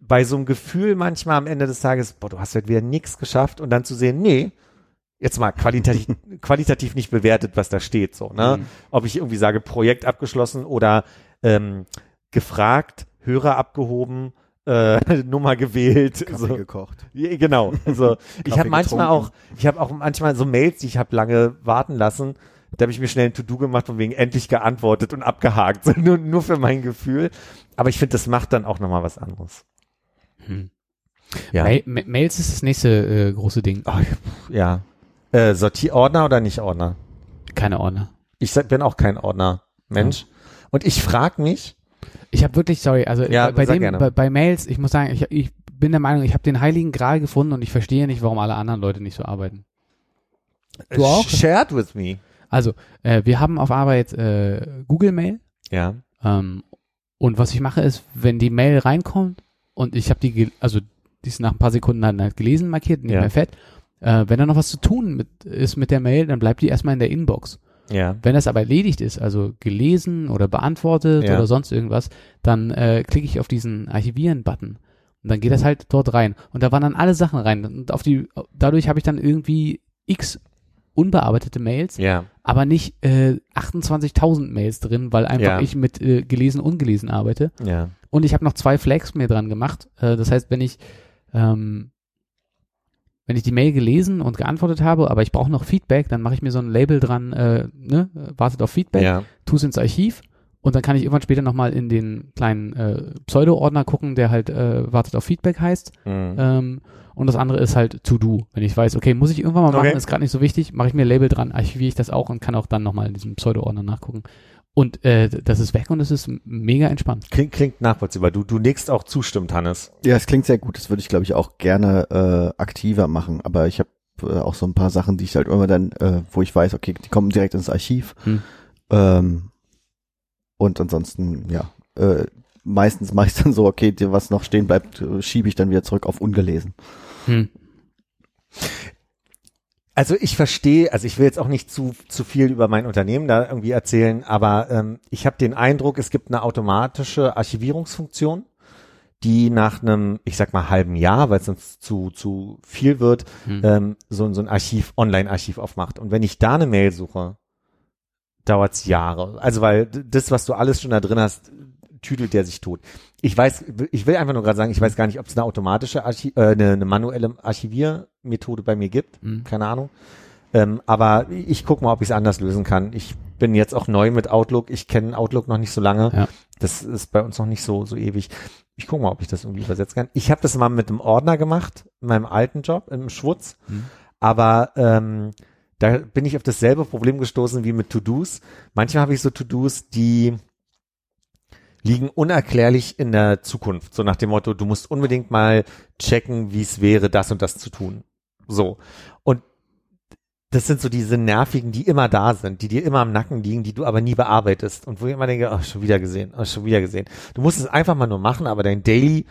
bei so einem Gefühl manchmal am Ende des Tages, boah, du hast halt wieder nichts geschafft und dann zu sehen, nee, jetzt mal qualitativ, qualitativ nicht bewertet, was da steht, so, ne? Mhm. Ob ich irgendwie sage, Projekt abgeschlossen oder ähm, gefragt, Hörer abgehoben, äh, Nummer gewählt, Kaffee so. gekocht. Ja, genau. Also ich habe manchmal auch, getrunken. ich habe auch manchmal so Mails, die ich habe lange warten lassen. Da habe ich mir schnell ein To-Do gemacht und wegen endlich geantwortet und abgehakt. So, nur, nur für mein Gefühl. Aber ich finde, das macht dann auch nochmal was anderes. Hm. Ja. Mail, Ma- Mails ist das nächste äh, große Ding. Ach, ja. Äh, Sortierordner oder nicht Ordner? Keine Ordner. Ich bin auch kein Ordner-Mensch. Und ich frage mich, Ich habe wirklich, sorry, also Ja, bei, dem, bei, bei Mails, ich muss sagen, ich, ich bin der Meinung, ich habe den heiligen Gral gefunden und ich verstehe nicht, warum alle anderen Leute nicht so arbeiten. Du auch? shared with me. Also, äh, wir haben auf Arbeit äh, Google Mail Ja. ähm, und was ich mache ist, wenn die Mail reinkommt und ich habe die, also die ist nach ein paar Sekunden dann halt gelesen markiert, nicht Ja. mehr fett, äh, wenn da noch was zu tun mit, ist mit der Mail, dann bleibt die erstmal in der Inbox. Ja. Wenn das aber erledigt ist, also gelesen oder beantwortet Ja. oder sonst irgendwas, dann äh, klicke ich auf diesen Archivieren-Button und dann geht das halt dort rein. Und da wandern alle Sachen rein. Und auf die, dadurch habe ich dann irgendwie x unbearbeitete Mails, Ja. aber nicht äh, 28.000 Mails drin, weil einfach Ja. ich mit äh, gelesen, ungelesen arbeite. Ja. Und ich habe noch zwei Flags mir dran gemacht. Äh, das heißt, wenn ich ähm, wenn ich die Mail gelesen und geantwortet habe, aber ich brauche noch Feedback, dann mache ich mir so ein Label dran, äh, ne, wartet auf Feedback, Ja. tu es ins Archiv und dann kann ich irgendwann später nochmal in den kleinen äh, Pseudo-Ordner gucken, der halt äh, wartet auf Feedback heißt. Mhm. Ähm, und das andere ist halt To-Do. Wenn ich weiß, okay, muss ich irgendwann mal machen, Okay. ist gerade nicht so wichtig, mache ich mir ein Label dran, archiviere ich das auch und kann auch dann nochmal in diesem Pseudo-Ordner nachgucken. Und äh, das ist weg und es ist mega entspannt. Klingt, klingt nachvollziehbar. Du, du nickst auch zustimmt, Hannes. Ja, es klingt sehr gut. Das würde ich, glaube ich, auch gerne äh, aktiver machen. Aber ich habe äh, auch so ein paar Sachen, die ich halt immer dann, äh, wo ich weiß, okay, die kommen direkt ins Archiv. Hm. Ähm, und ansonsten, ja, äh, meistens mache ich dann so, okay, dir was noch stehen bleibt, äh, schiebe ich dann wieder zurück auf ungelesen. Hm. Also ich verstehe, also ich will jetzt auch nicht zu, zu viel über mein Unternehmen da irgendwie erzählen, aber ähm, ich habe den Eindruck, es gibt eine automatische Archivierungsfunktion, die nach einem, ich sag mal, halben Jahr, weil es sonst zu, zu viel wird, Hm. ähm, so, so ein Archiv, Online-Archiv aufmacht. Und wenn ich da eine Mail suche, dauert's Jahre. Also weil das, was du alles schon da drin hast, tüdelt der sich tot. Ich weiß, ich will einfach nur gerade sagen, ich weiß gar nicht, ob es eine automatische, Archi äh, eine, eine manuelle Archiviermethode bei mir gibt. Hm. Keine Ahnung. Ähm, aber ich guck mal, ob ich es anders lösen kann. Ich bin jetzt auch neu mit Outlook. Ich kenne Outlook noch nicht so lange. Ja. Das ist bei uns noch nicht so so ewig. Ich guck mal, ob ich das irgendwie übersetzen kann. Ich habe das mal mit einem Ordner gemacht, in meinem alten Job, im Schwutz. Hm. Aber ähm, da bin ich auf dasselbe Problem gestoßen wie mit To-Dos. Manchmal habe ich so To-Dos, die liegen unerklärlich in der Zukunft. So nach dem Motto, du musst unbedingt mal checken, wie es wäre, das und das zu tun. So. Und das sind so diese nervigen, die immer da sind, die dir immer am Nacken liegen, die du aber nie bearbeitest. Und wo ich immer denke, ach, schon wieder gesehen, ach, schon wieder gesehen. Du musst es einfach mal nur machen, aber dein Daily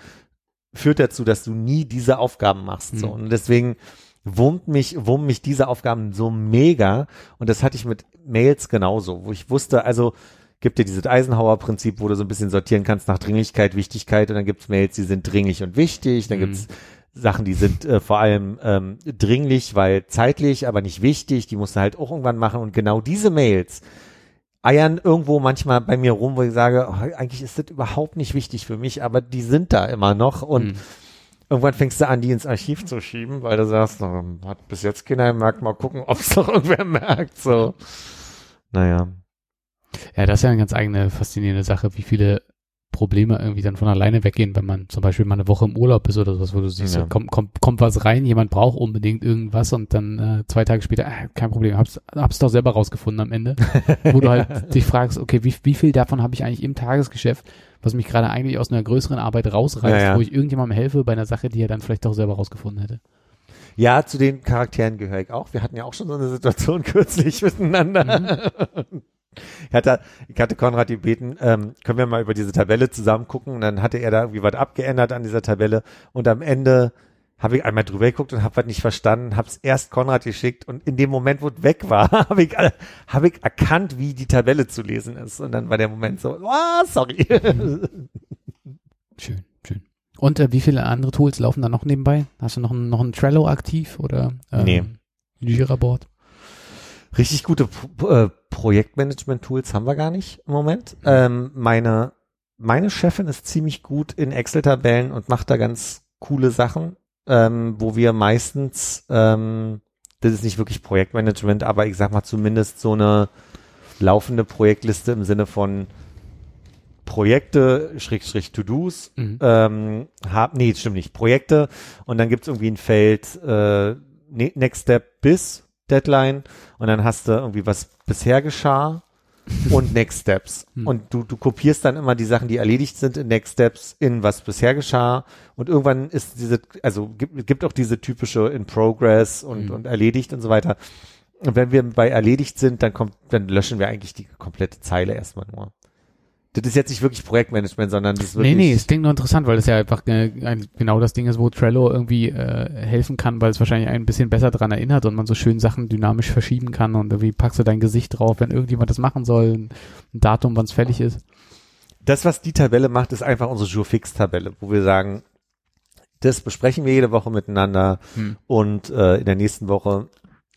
führt dazu, dass du nie diese Aufgaben machst. So. Mhm. Und deswegen wurmt mich, wurmen mich diese Aufgaben so mega. Und das hatte ich mit Mails genauso, wo ich wusste, also gibt dir dieses Eisenhower-Prinzip, wo du so ein bisschen sortieren kannst nach Dringlichkeit, Wichtigkeit und dann gibt's Mails, die sind dringlich und wichtig, dann Mhm. gibt's Sachen, die sind äh, vor allem ähm, dringlich, weil zeitlich, aber nicht wichtig, die musst du halt auch irgendwann machen und genau diese Mails eiern irgendwo manchmal bei mir rum, wo ich sage, oh, eigentlich ist das überhaupt nicht wichtig für mich, aber die sind da immer noch und Hm. irgendwann fängst du an, die ins Archiv zu schieben, weil du sagst, oh, hat bis jetzt keiner gemerkt, mal gucken, ob es doch irgendwer merkt, so. Naja. Ja, das ist ja eine ganz eigene faszinierende Sache, wie viele Probleme irgendwie dann von alleine weggehen, wenn man zum Beispiel mal eine Woche im Urlaub ist oder sowas, wo du siehst, Ja. kommt, kommt, kommt was rein, jemand braucht unbedingt irgendwas und dann äh, zwei Tage später, äh, kein Problem, hab's, hab's doch selber rausgefunden am Ende, wo du halt dich fragst, okay, wie, wie viel davon habe ich eigentlich im Tagesgeschäft, was mich gerade eigentlich aus einer größeren Arbeit rausreißt, Ja, wo ich irgendjemandem helfe bei einer Sache, die er dann vielleicht doch selber rausgefunden hätte. Ja, zu den Charakteren gehöre ich auch. Wir hatten ja auch schon so eine Situation kürzlich miteinander. Ich hatte, ich hatte Konrad gebeten, ähm, können wir mal über diese Tabelle zusammen gucken. Und dann hatte er da irgendwie was abgeändert an dieser Tabelle. Und am Ende habe ich einmal drüber geguckt und habe was nicht verstanden, habe es erst Konrad geschickt und in dem Moment, wo es weg war, habe ich, hab ich erkannt, wie die Tabelle zu lesen ist. Und dann war der Moment so, ah, sorry. Schön, schön. Und äh, wie viele andere Tools laufen da noch nebenbei? Hast du noch ein, noch ein Trello aktiv oder ähm, Nee. Jira-Board? Richtig gute P- äh, Projektmanagement-Tools haben wir gar nicht im Moment. Ähm, meine, meine Chefin ist ziemlich gut in Excel-Tabellen und macht da ganz coole Sachen, ähm, wo wir meistens, ähm, das ist nicht wirklich Projektmanagement, aber ich sag mal zumindest so eine laufende Projektliste im Sinne von Projekte, Schrägstrich To-Dos, Mhm. ähm, hab, nee, stimmt nicht, Projekte und dann gibt's irgendwie ein Feld äh, ne- Next Step bis Deadline und dann hast du irgendwie was bisher geschah und Next Steps Hm. und du, du kopierst dann immer die Sachen, die erledigt sind in Next Steps in was bisher geschah und irgendwann ist diese, also gibt, gibt auch diese typische in Progress und, Hm. und erledigt und so weiter. Und wenn wir bei erledigt sind, dann kommt, dann löschen wir eigentlich die komplette Zeile erstmal nur. Das ist jetzt nicht wirklich Projektmanagement, sondern das ist wirklich. Nee, nee, es klingt nur interessant, weil es ja einfach äh, genau das Ding ist, wo Trello irgendwie äh, helfen kann, weil es wahrscheinlich ein bisschen besser dran erinnert und man so schön Sachen dynamisch verschieben kann und irgendwie packst du dein Gesicht drauf, wenn irgendjemand das machen soll, ein Datum, wann es fertig ist. das, was die Tabelle macht, ist einfach unsere Jurfix-Tabelle, wo wir sagen, das besprechen wir jede Woche miteinander Hm. und äh, in der nächsten Woche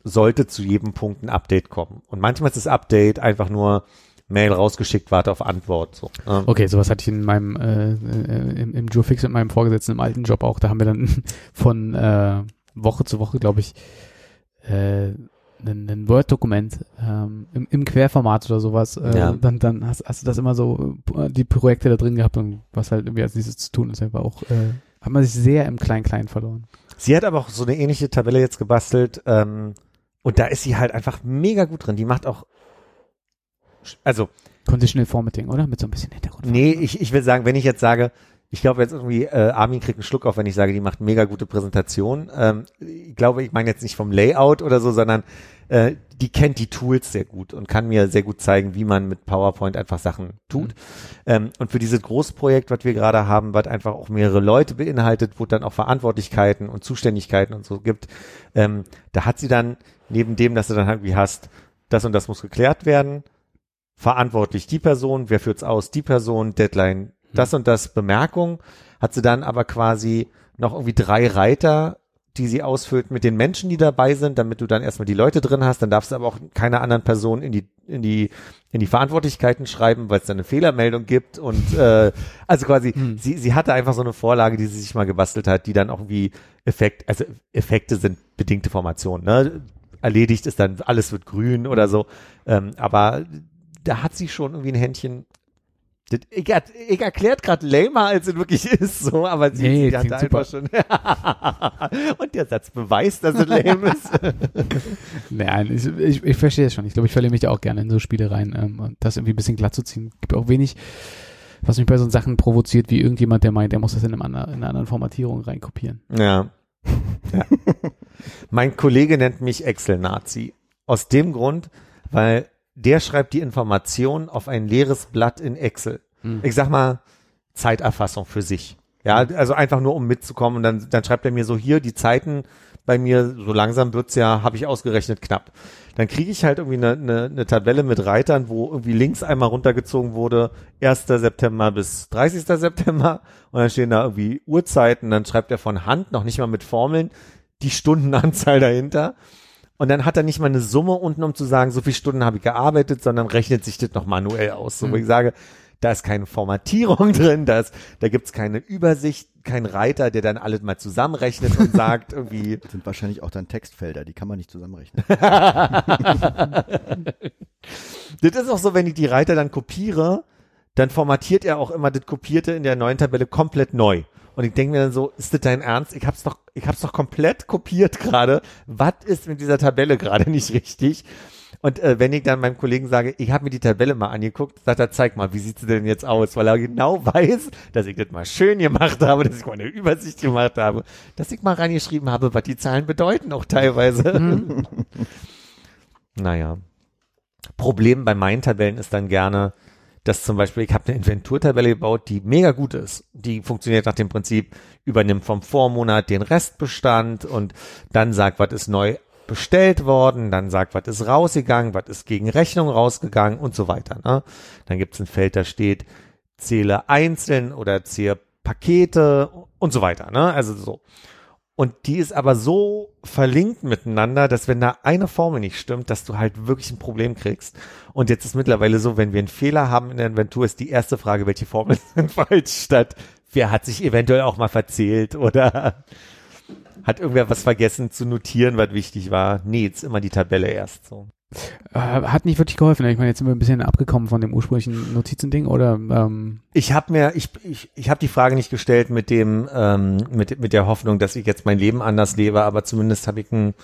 sollte zu jedem Punkt ein Update kommen. Und manchmal ist das Update einfach nur Mail rausgeschickt, warte auf Antwort. So. Ähm, Okay, sowas hatte ich in meinem äh, äh, im, im Jurfix mit meinem Vorgesetzten im alten Job auch. Da haben wir dann von äh, Woche zu Woche, glaube ich, äh, ein, ein Word-Dokument ähm, im, im Querformat oder sowas. Äh, Ja. Dann, dann hast, hast du das immer so äh, die Projekte da drin gehabt und was halt irgendwie als nächstes zu tun ist, einfach auch äh, hat man sich sehr im Klein-Klein verloren. Sie hat aber auch so eine ähnliche Tabelle jetzt gebastelt ähm, und da ist sie halt einfach mega gut drin. Die macht auch, also Conditional Formatting, oder? Mit so ein bisschen Hintergrund. Nee, ich, ich will sagen, wenn ich jetzt sage, ich glaube jetzt irgendwie, äh, Armin kriegt einen Schluck auf, wenn ich sage, die macht mega gute Präsentation. Ähm, ich glaube, ich meine jetzt nicht vom Layout oder so, sondern äh, die kennt die Tools sehr gut und kann mir sehr gut zeigen, wie man mit PowerPoint einfach Sachen tut. Ähm, und für dieses Großprojekt, was wir gerade haben, was einfach auch mehrere Leute beinhaltet, wo dann auch Verantwortlichkeiten und Zuständigkeiten und so gibt, ähm, da hat sie dann neben dem, dass du dann halt wie hast, das und das muss geklärt werden, verantwortlich die Person, wer führt's aus, die Person, Deadline, das und das, Bemerkung, hat sie dann aber quasi noch irgendwie drei Reiter, die sie ausfüllt mit den Menschen, die dabei sind, damit du dann erstmal die Leute drin hast, dann darfst du aber auch keine anderen Personen in die, in die, in die Verantwortlichkeiten schreiben, weil es dann eine Fehlermeldung gibt und äh, also quasi, Hm. sie, sie hatte einfach so eine Vorlage, die sie sich mal gebastelt hat, die dann auch irgendwie Effekt, also Effekte sind bedingte Formationen, ne? Erledigt ist dann, alles wird grün oder so. Ähm, aber da hat sie schon irgendwie ein Händchen. Das, ich, ich erklärt gerade lamer, als es wirklich ist, so, aber sie, Nee, sie hat einfach schon. Und der Satz beweist, dass es lame ist. Nein, ich, ich, ich verstehe es schon. Ich glaube, ich verliere mich da auch gerne in so Spiele rein, ähm, und das irgendwie ein bisschen glatt zu ziehen. Gibt auch wenig, was mich bei so Sachen provoziert, wie irgendjemand, der meint, er muss das in, einem anderen, in einer anderen Formatierung reinkopieren. Ja. ja. Mein Kollege nennt mich Excel-Nazi. Aus dem Grund, weil der schreibt die Information auf ein leeres Blatt in Excel. Hm. Ich sag mal, Zeiterfassung für sich. Ja, also einfach nur, um mitzukommen. Und dann, dann schreibt er mir so hier die Zeiten bei mir, so langsam wird's ja, habe ich ausgerechnet, knapp. Dann kriege ich halt irgendwie eine, eine, eine Tabelle mit Reitern, wo irgendwie links einmal runtergezogen wurde, 1. September bis 30. September. Und dann stehen da irgendwie Uhrzeiten. Dann schreibt er von Hand, noch nicht mal mit Formeln, die Stundenanzahl dahinter. Und dann hat er nicht mal eine Summe unten, um zu sagen, so viele Stunden habe ich gearbeitet, sondern rechnet sich das noch manuell aus. So, wo Mhm. ich sage, da ist keine Formatierung drin, da, ist, da gibt's keine Übersicht, kein Reiter, der dann alles mal zusammenrechnet und sagt irgendwie, Das sind wahrscheinlich auch dann Textfelder, die kann man nicht zusammenrechnen. das ist auch so, wenn ich die Reiter dann kopiere, dann formatiert er auch immer das Kopierte in der neuen Tabelle komplett neu. Und ich denke mir dann so, ist das dein Ernst? Ich hab's doch, ich hab's doch komplett kopiert gerade. Was ist mit dieser Tabelle gerade nicht richtig? Und äh, wenn ich dann meinem Kollegen sage, ich habe mir die Tabelle mal angeguckt, sagt er, zeig mal, wie sieht sie denn jetzt aus? Weil er genau weiß, dass ich das mal schön gemacht habe, dass ich mal eine Übersicht gemacht habe, dass ich mal reingeschrieben habe, was die Zahlen bedeuten auch teilweise. Mhm. naja. Problem bei meinen Tabellen ist dann gerne, dass zum Beispiel, ich habe eine Inventurtabelle gebaut, die mega gut ist. Die funktioniert nach dem Prinzip, übernimmt vom Vormonat den Restbestand und dann sagt, was ist neu bestellt worden, dann sagt, was ist rausgegangen, was ist gegen Rechnung rausgegangen und so weiter. Ne? Dann gibt es ein Feld, da steht, zähle einzeln oder zähle Pakete und so weiter. Ne? Also so. Und die ist aber so verlinkt miteinander, dass wenn da eine Formel nicht stimmt, dass du halt wirklich ein Problem kriegst. Und jetzt ist mittlerweile so, wenn wir einen Fehler haben in der Inventur, ist die erste Frage, welche Formeln sind falsch, statt wer hat sich eventuell auch mal verzählt oder hat irgendwer was vergessen zu notieren, was wichtig war. Nee, jetzt immer die Tabelle erst so. Äh, hat nicht wirklich geholfen. Ich meine, jetzt sind wir ein bisschen abgekommen von dem ursprünglichen Notizending oder ähm, Ich habe mir, ich, ich, ich habe die Frage nicht gestellt mit dem, ähm, mit, mit der Hoffnung, dass ich jetzt mein Leben anders lebe, aber zumindest habe ich einen,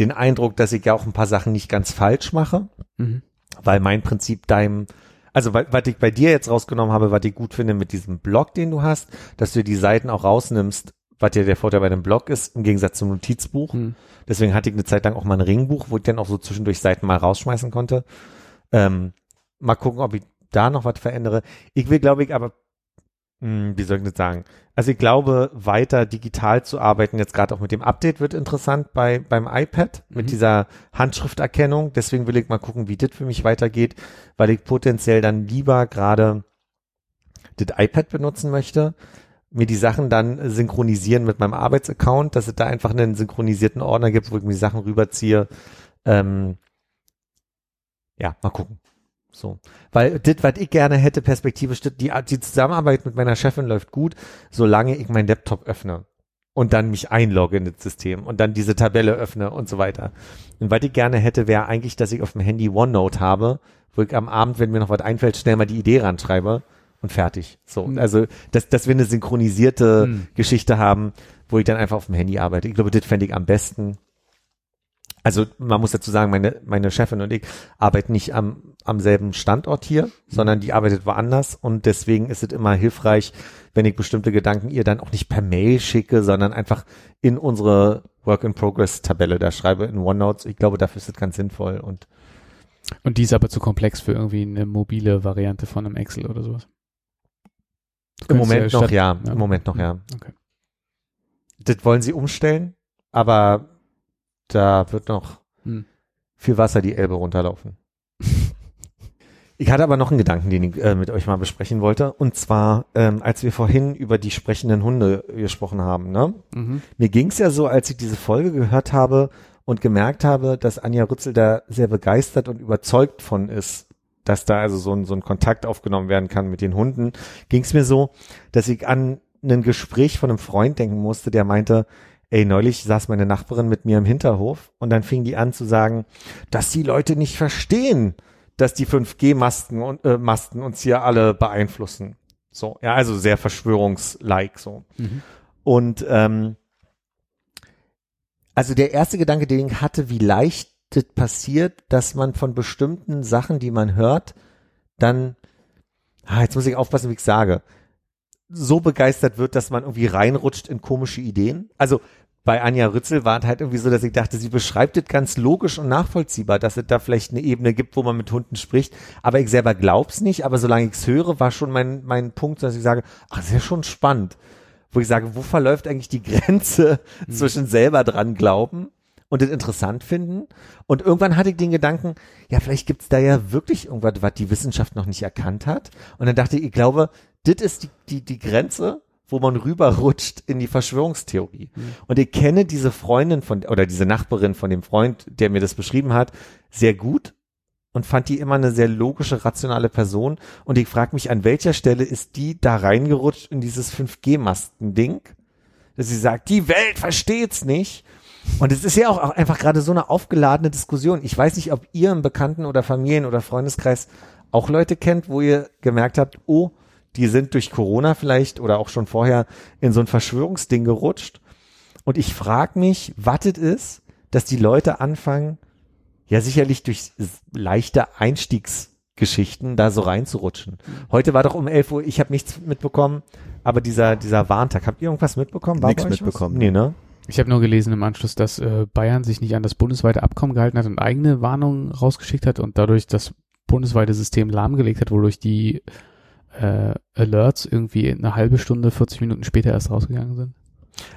den Eindruck, dass ich ja auch ein paar Sachen nicht ganz falsch mache, mhm. weil mein Prinzip deinem, also wa- was ich bei dir jetzt rausgenommen habe, was ich gut finde mit diesem Blog, den du hast, dass du die Seiten auch rausnimmst, was ja der Vorteil bei dem Blog ist, im Gegensatz zum Notizbuch. Mhm. Deswegen hatte ich eine Zeit lang auch mal ein Ringbuch, wo ich dann auch so zwischendurch Seiten mal rausschmeißen konnte. Ähm, mal gucken, ob ich da noch was verändere. Ich will, glaube ich, aber, hm, wie soll ich das sagen? Also ich glaube, weiter digital zu arbeiten, jetzt gerade auch mit dem Update wird interessant bei beim iPad, mit Mhm. dieser Handschrifterkennung. Deswegen will ich mal gucken, wie das für mich weitergeht, weil ich potenziell dann lieber gerade das iPad benutzen möchte, mir die Sachen dann synchronisieren mit meinem Arbeitsaccount, dass es da einfach einen synchronisierten Ordner gibt, wo ich mir die Sachen rüberziehe. Ähm, ja, mal gucken. So. Weil das, was ich gerne hätte, perspektivisch, das- die, die Zusammenarbeit mit meiner Chefin läuft gut, solange ich meinen Laptop öffne und dann mich einlogge in das System und dann diese Tabelle öffne und so weiter. Und was ich gerne hätte, wäre eigentlich, dass ich auf dem Handy OneNote habe, wo ich am Abend, wenn mir noch was einfällt, schnell mal die Idee ranschreibe und fertig. So. Mhm. Also, dass, dass wir eine synchronisierte Mhm. Geschichte haben, wo ich dann einfach auf dem Handy arbeite. Ich glaube, das fände ich am besten. Also man muss dazu sagen, meine, meine Chefin und ich arbeiten nicht am, am selben Standort hier, sondern die arbeitet woanders und deswegen ist es immer hilfreich, wenn ich bestimmte Gedanken ihr dann auch nicht per Mail schicke, sondern einfach in unsere Work-in-Progress-Tabelle da schreibe in OneNote. Ich glaube, dafür ist es ganz sinnvoll und und die ist aber zu komplex für irgendwie eine mobile Variante von einem Excel oder sowas. Im Moment ja noch ja, ja. im Moment noch ja. Okay. Das wollen sie umstellen, aber da wird noch Hm. viel Wasser die Elbe runterlaufen. Ich hatte aber noch einen Gedanken, den ich äh, mit euch mal besprechen wollte. Und zwar, ähm, als wir vorhin über die sprechenden Hunde gesprochen haben, ne? Mhm. Mir ging's ja so, als ich diese Folge gehört habe und gemerkt habe, dass Anja Rützel da sehr begeistert und überzeugt von ist, dass da also so ein, so ein Kontakt aufgenommen werden kann mit den Hunden, ging's mir so, dass ich an ein Gespräch von einem Freund denken musste, der meinte, ey, neulich saß meine Nachbarin mit mir im Hinterhof und dann fing die an zu sagen, dass die Leute nicht verstehen, dass die 5G-Masten und äh, Masten uns hier alle beeinflussen. So, ja, also sehr verschwörungslike so. Mhm. Und ähm, also der erste Gedanke, den ich hatte, wie leicht das passiert, dass man von bestimmten Sachen, die man hört, dann, ah, jetzt muss ich aufpassen, wie ich sage, so begeistert wird, dass man irgendwie reinrutscht in komische Ideen. Also bei Anja Rützel war es halt irgendwie so, dass ich dachte, sie beschreibt es ganz logisch und nachvollziehbar, dass es da vielleicht eine Ebene gibt, wo man mit Hunden spricht. Aber ich selber glaub's nicht. Aber solange ich's höre, war schon mein, mein Punkt, dass ich sage, ach, das ist ja schon spannend. Wo ich sage, wo verläuft eigentlich die Grenze zwischen selber dran glauben und es interessant finden? Und irgendwann hatte ich den Gedanken, ja, vielleicht gibt's da ja wirklich irgendwas, was die Wissenschaft noch nicht erkannt hat. Und dann dachte ich, ich glaube, das ist die, die, die Grenze, wo man rüberrutscht in die Verschwörungstheorie. Und ich kenne diese Freundin von, oder diese Nachbarin von dem Freund, der mir das beschrieben hat, sehr gut und fand die immer eine sehr logische, rationale Person. Und ich frage mich, an welcher Stelle ist die da reingerutscht in dieses 5G-Masten-Ding, dass sie sagt, die Welt versteht's nicht. Und es ist ja auch einfach gerade so eine aufgeladene Diskussion. Ich weiß nicht, ob ihr im Bekannten- oder Familien- oder Freundeskreis auch Leute kennt, wo ihr gemerkt habt, oh, die sind durch Corona vielleicht oder auch schon vorher in so ein Verschwörungsding gerutscht. Und ich frage mich, was es ist, dass die Leute anfangen, ja sicherlich durch leichte Einstiegsgeschichten da so reinzurutschen. Heute war doch um 11 Uhr, ich habe nichts mitbekommen, aber dieser, dieser Warntag, habt ihr irgendwas mitbekommen? Nix bei euch was? mitbekommen. Nee, ne? Ich habe nur gelesen im Anschluss, dass äh, Bayern sich nicht an das bundesweite Abkommen gehalten hat und eigene Warnungen rausgeschickt hat und dadurch das bundesweite System lahmgelegt hat, wodurch die äh, Alerts irgendwie eine halbe Stunde, 40 Minuten später erst rausgegangen sind.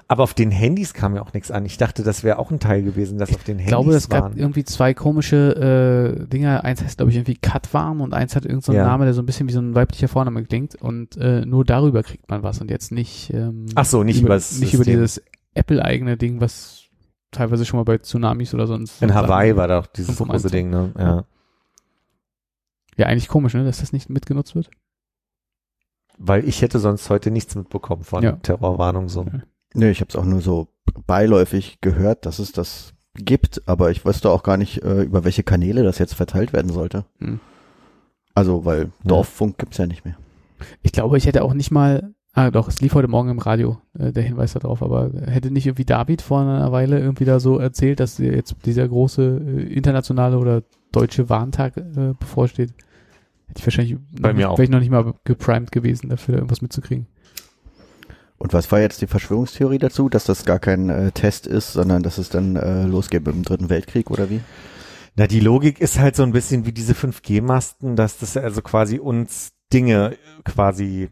Aber auf den Handys kam ja auch nichts an. Ich dachte, das wäre auch ein Teil gewesen, dass auf den Handys Ich glaube, es gab irgendwie zwei komische äh, Dinger. Eins heißt, glaube ich, irgendwie Katwarm und eins hat irgendeinen so einen Ja. Name, der so ein bisschen wie so ein weiblicher Vorname klingt. Und äh, nur darüber kriegt man was und jetzt nicht, ähm, Ach so, nicht über, übers nicht über System. dieses Apple-eigene Ding, was teilweise schon mal bei Tsunamis oder sonst. In Hawaii war doch dieses Fünf um große. Ding, ne? Ja. Ja, eigentlich komisch, ne, dass das nicht mitgenutzt wird. Weil ich hätte sonst heute nichts mitbekommen von Ja. Terrorwarnung so. Ja. Nee, ich habe es auch nur so beiläufig gehört, dass es das gibt, aber ich wusste auch gar nicht, äh, über welche Kanäle das jetzt verteilt werden sollte. Hm. Also, weil Dorffunk gibt's ja nicht mehr. Ich glaube, ich hätte auch nicht mal, ah doch, es lief heute Morgen im Radio, äh, der Hinweis darauf, aber hätte nicht irgendwie David vor einer Weile irgendwie da so erzählt, dass jetzt dieser große äh, internationale oder deutsche Warntag äh, bevorsteht? Hätte ich wahrscheinlich Bei noch, mir auch. wäre ich noch nicht mal geprimed gewesen, dafür irgendwas mitzukriegen. Und was war jetzt die Verschwörungstheorie dazu, dass das gar kein äh, Test ist, sondern dass es dann äh, losgeht im Dritten Weltkrieg oder wie? Na, die Logik ist halt so ein bisschen wie diese 5G-Masten, dass das also quasi uns Dinge quasi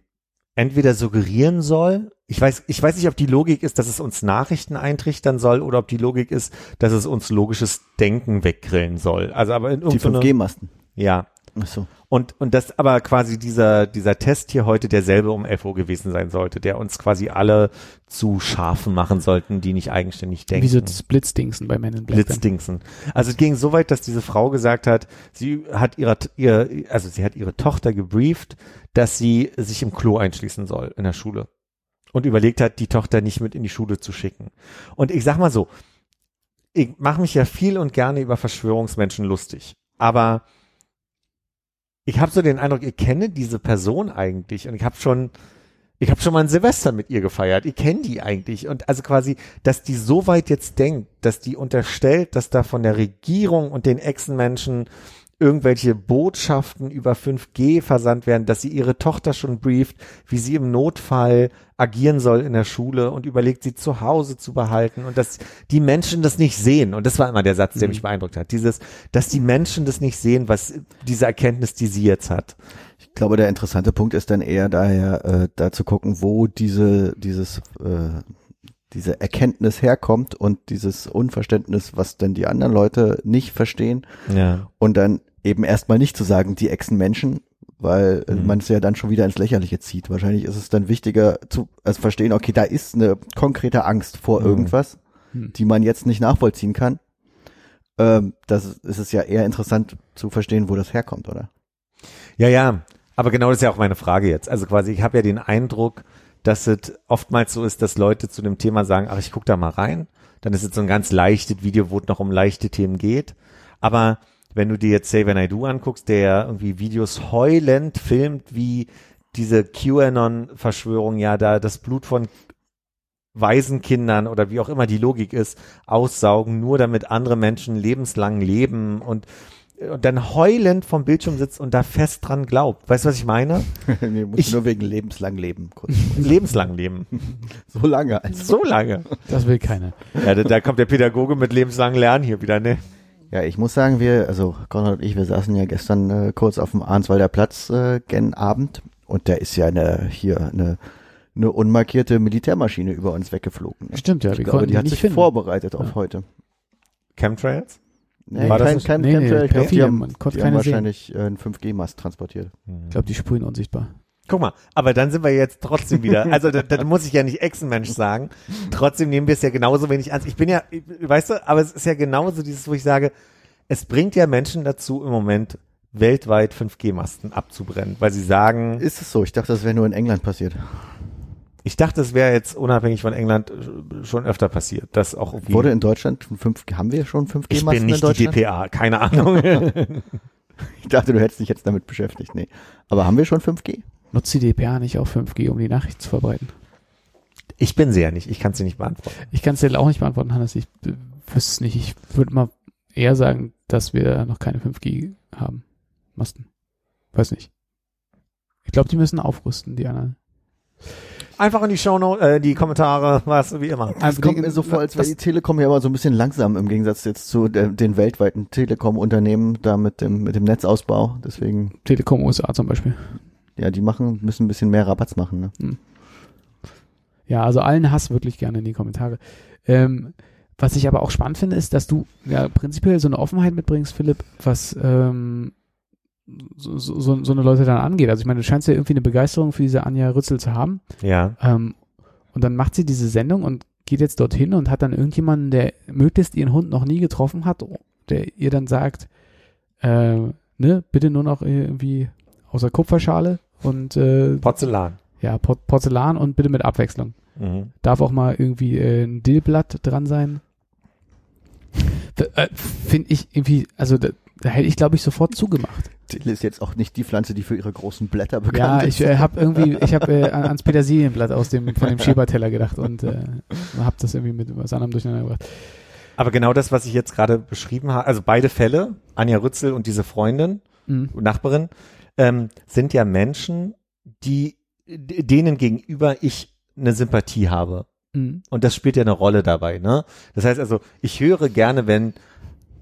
entweder suggerieren soll. Ich weiß, ich weiß nicht, ob die Logik ist, dass es uns Nachrichten eintrichtern soll oder ob die Logik ist, dass es uns logisches Denken weggrillen soll. Also aber in Die irgendeiner, 5G-Masten. ja. Ach so. Und, und das aber quasi dieser, dieser Test hier heute derselbe um 11 Uhr gewesen sein sollte, der uns quasi alle zu Schafen machen sollten, die nicht eigenständig denken. Wie so das Blitzdingsen bei Men in Black. Blitzdingsen. Also es ging so weit, dass diese Frau gesagt hat, sie hat ihre, ihr, also sie hat ihre Tochter gebrieft, dass sie sich im Klo einschließen soll in der Schule. Und überlegt hat, die Tochter nicht mit in die Schule zu schicken. Und ich sag mal so, ich mache mich ja viel und gerne über Verschwörungsmenschen lustig. Aber ich habe so den Eindruck, ihr kennt diese Person eigentlich und ich habe schon, ich habe schon mal ein Silvester mit ihr gefeiert. Ich kenne die eigentlich und also quasi, dass die so weit jetzt denkt, dass die unterstellt, dass da von der Regierung und den Echsenmenschen irgendwelche Botschaften über 5G versandt werden, dass sie ihre Tochter schon brieft, wie sie im Notfall agieren soll in der Schule und überlegt, sie zu Hause zu behalten und dass die Menschen das nicht sehen. Und das war immer der Satz, der mich beeindruckt hat. Dieses, dass die Menschen das nicht sehen, was diese Erkenntnis, die sie jetzt hat. Ich glaube, der interessante Punkt ist dann eher daher, äh, da zu gucken, wo diese, dieses, äh, diese Erkenntnis herkommt und dieses Unverständnis, was denn die anderen Leute nicht verstehen Ja. und dann eben erstmal nicht zu sagen, die Echsenmenschen, weil äh, Mhm. man es ja dann schon wieder ins Lächerliche zieht. Wahrscheinlich ist es dann wichtiger zu also verstehen, okay, da ist eine konkrete Angst vor Mhm. irgendwas, Hm. die man jetzt nicht nachvollziehen kann. Ähm, das ist es ja eher interessant zu verstehen, wo das herkommt, oder? Ja, ja. Aber genau das ist ja auch meine Frage jetzt. Also quasi, ich habe ja den Eindruck, dass es oftmals so ist, dass Leute zu dem Thema sagen, ach, ich guck da mal rein. Dann ist es so ein ganz leichtes Video, wo es noch um leichte Themen geht. Aber wenn du dir jetzt Say When I Do anguckst, der irgendwie Videos heulend filmt, wie diese QAnon-Verschwörung ja da das Blut von Waisenkindern oder wie auch immer die Logik ist, aussaugen, nur damit andere Menschen lebenslang leben und, und dann heulend vom Bildschirm sitzt und da fest dran glaubt. Weißt du, was ich meine? nee, muss Ich- nur wegen lebenslang leben. Kurz. lebenslang leben. so lange. Also. So lange. Das will keiner. Ja, da, da kommt der Pädagoge mit lebenslang Lernen hier wieder, ne? Ja, ich muss sagen, wir, also Konrad und ich, wir saßen ja gestern äh, kurz auf dem Arnswalder Platz äh, gen Abend und da ist ja eine hier eine eine unmarkierte Militärmaschine über uns weggeflogen. Ne? Stimmt ja, ich wir glaube, konnten die die hat nicht sich finden. vorbereitet auf Ja. heute. Chemtrails? Nee, War das kein, nicht- kein Nee, nee, Chemtrail, ich glaube, die perfide, haben, man konnte die haben keine sehen. wahrscheinlich äh, einen 5G-Mast transportiert. Ich glaube, die sprühen unsichtbar. Guck mal, aber dann sind wir jetzt trotzdem wieder, also da, da muss ich ja nicht Echsenmensch sagen, trotzdem nehmen wir es ja genauso wenig ernst. Ich bin ja, weißt du, aber es ist ja genauso dieses, wo ich sage, es bringt ja Menschen dazu im Moment weltweit 5G-Masten abzubrennen, weil sie sagen, Ist es so? Ich dachte, das wäre nur in England passiert. ich dachte, es wäre jetzt unabhängig von England äh, schon öfter passiert, dass auch Wurde in Deutschland schon 5 haben wir schon 5G-Masten ich bin in nicht die? DPA, keine Ahnung. Ich dachte, du hättest dich jetzt damit beschäftigt. Nee. Aber haben wir schon 5G? Nutzt die DPA nicht auch 5G, um die Nachrichten zu verbreiten? ich bin sehr nicht, ich kann es dir nicht beantworten. Ich kann es dir auch nicht beantworten, Hannes. Ich äh, wüsste es nicht. Ich würde mal eher sagen, dass wir noch keine 5G haben. Masten. Weiß nicht. Ich glaube, die müssen aufrüsten, die anderen. Einfach in die Shownote, äh, die Kommentare, was wie immer. Das Also kommt mir so vor, als wäre die Telekom ja aber so ein bisschen langsam im Gegensatz jetzt zu der, den weltweiten Telekom-Unternehmen da mit dem, mit dem Netzausbau. Deswegen, Telekom USA zum Beispiel. Ja, die machen, müssen ein bisschen mehr Rabatz machen, ne? Ja, also allen Hass wirklich gerne in die Kommentare. Ähm, was ich aber auch spannend finde, ist, dass du ja prinzipiell so eine Offenheit mitbringst, Philipp, was ähm, so, so, so eine Leute dann angeht. Also ich meine, du scheinst ja irgendwie eine Begeisterung für diese Anja Rützel zu haben. Ja. Ähm, und dann macht sie diese Sendung und geht jetzt dorthin und hat dann irgendjemanden, der möglichst ihren Hund noch nie getroffen hat, der ihr dann sagt, äh, ne, bitte nur noch irgendwie außer Kupferschale und äh, Porzellan. ja, Por Porzellan und bitte mit Abwechslung. Mhm. Darf auch mal irgendwie äh, ein Dillblatt dran sein. Äh, Finde ich irgendwie, also da, da hätte ich glaube ich sofort zugemacht. Dill ist jetzt auch nicht die Pflanze, die für ihre großen Blätter bekannt Ja, ist. ich äh, habe irgendwie, ich habe äh, an- ans Petersilienblatt aus dem von dem Schieberteller gedacht und äh, habe das irgendwie mit was anderem durcheinander gebracht. Aber genau das, was ich jetzt gerade beschrieben habe, also beide Fälle, Anja Rützel und diese Freundin, Mhm. Nachbarin, ähm, sind ja Menschen, die denen gegenüber ich eine Sympathie habe. Mhm. Und das spielt ja eine Rolle dabei, ne? Das heißt also, ich höre gerne, wenn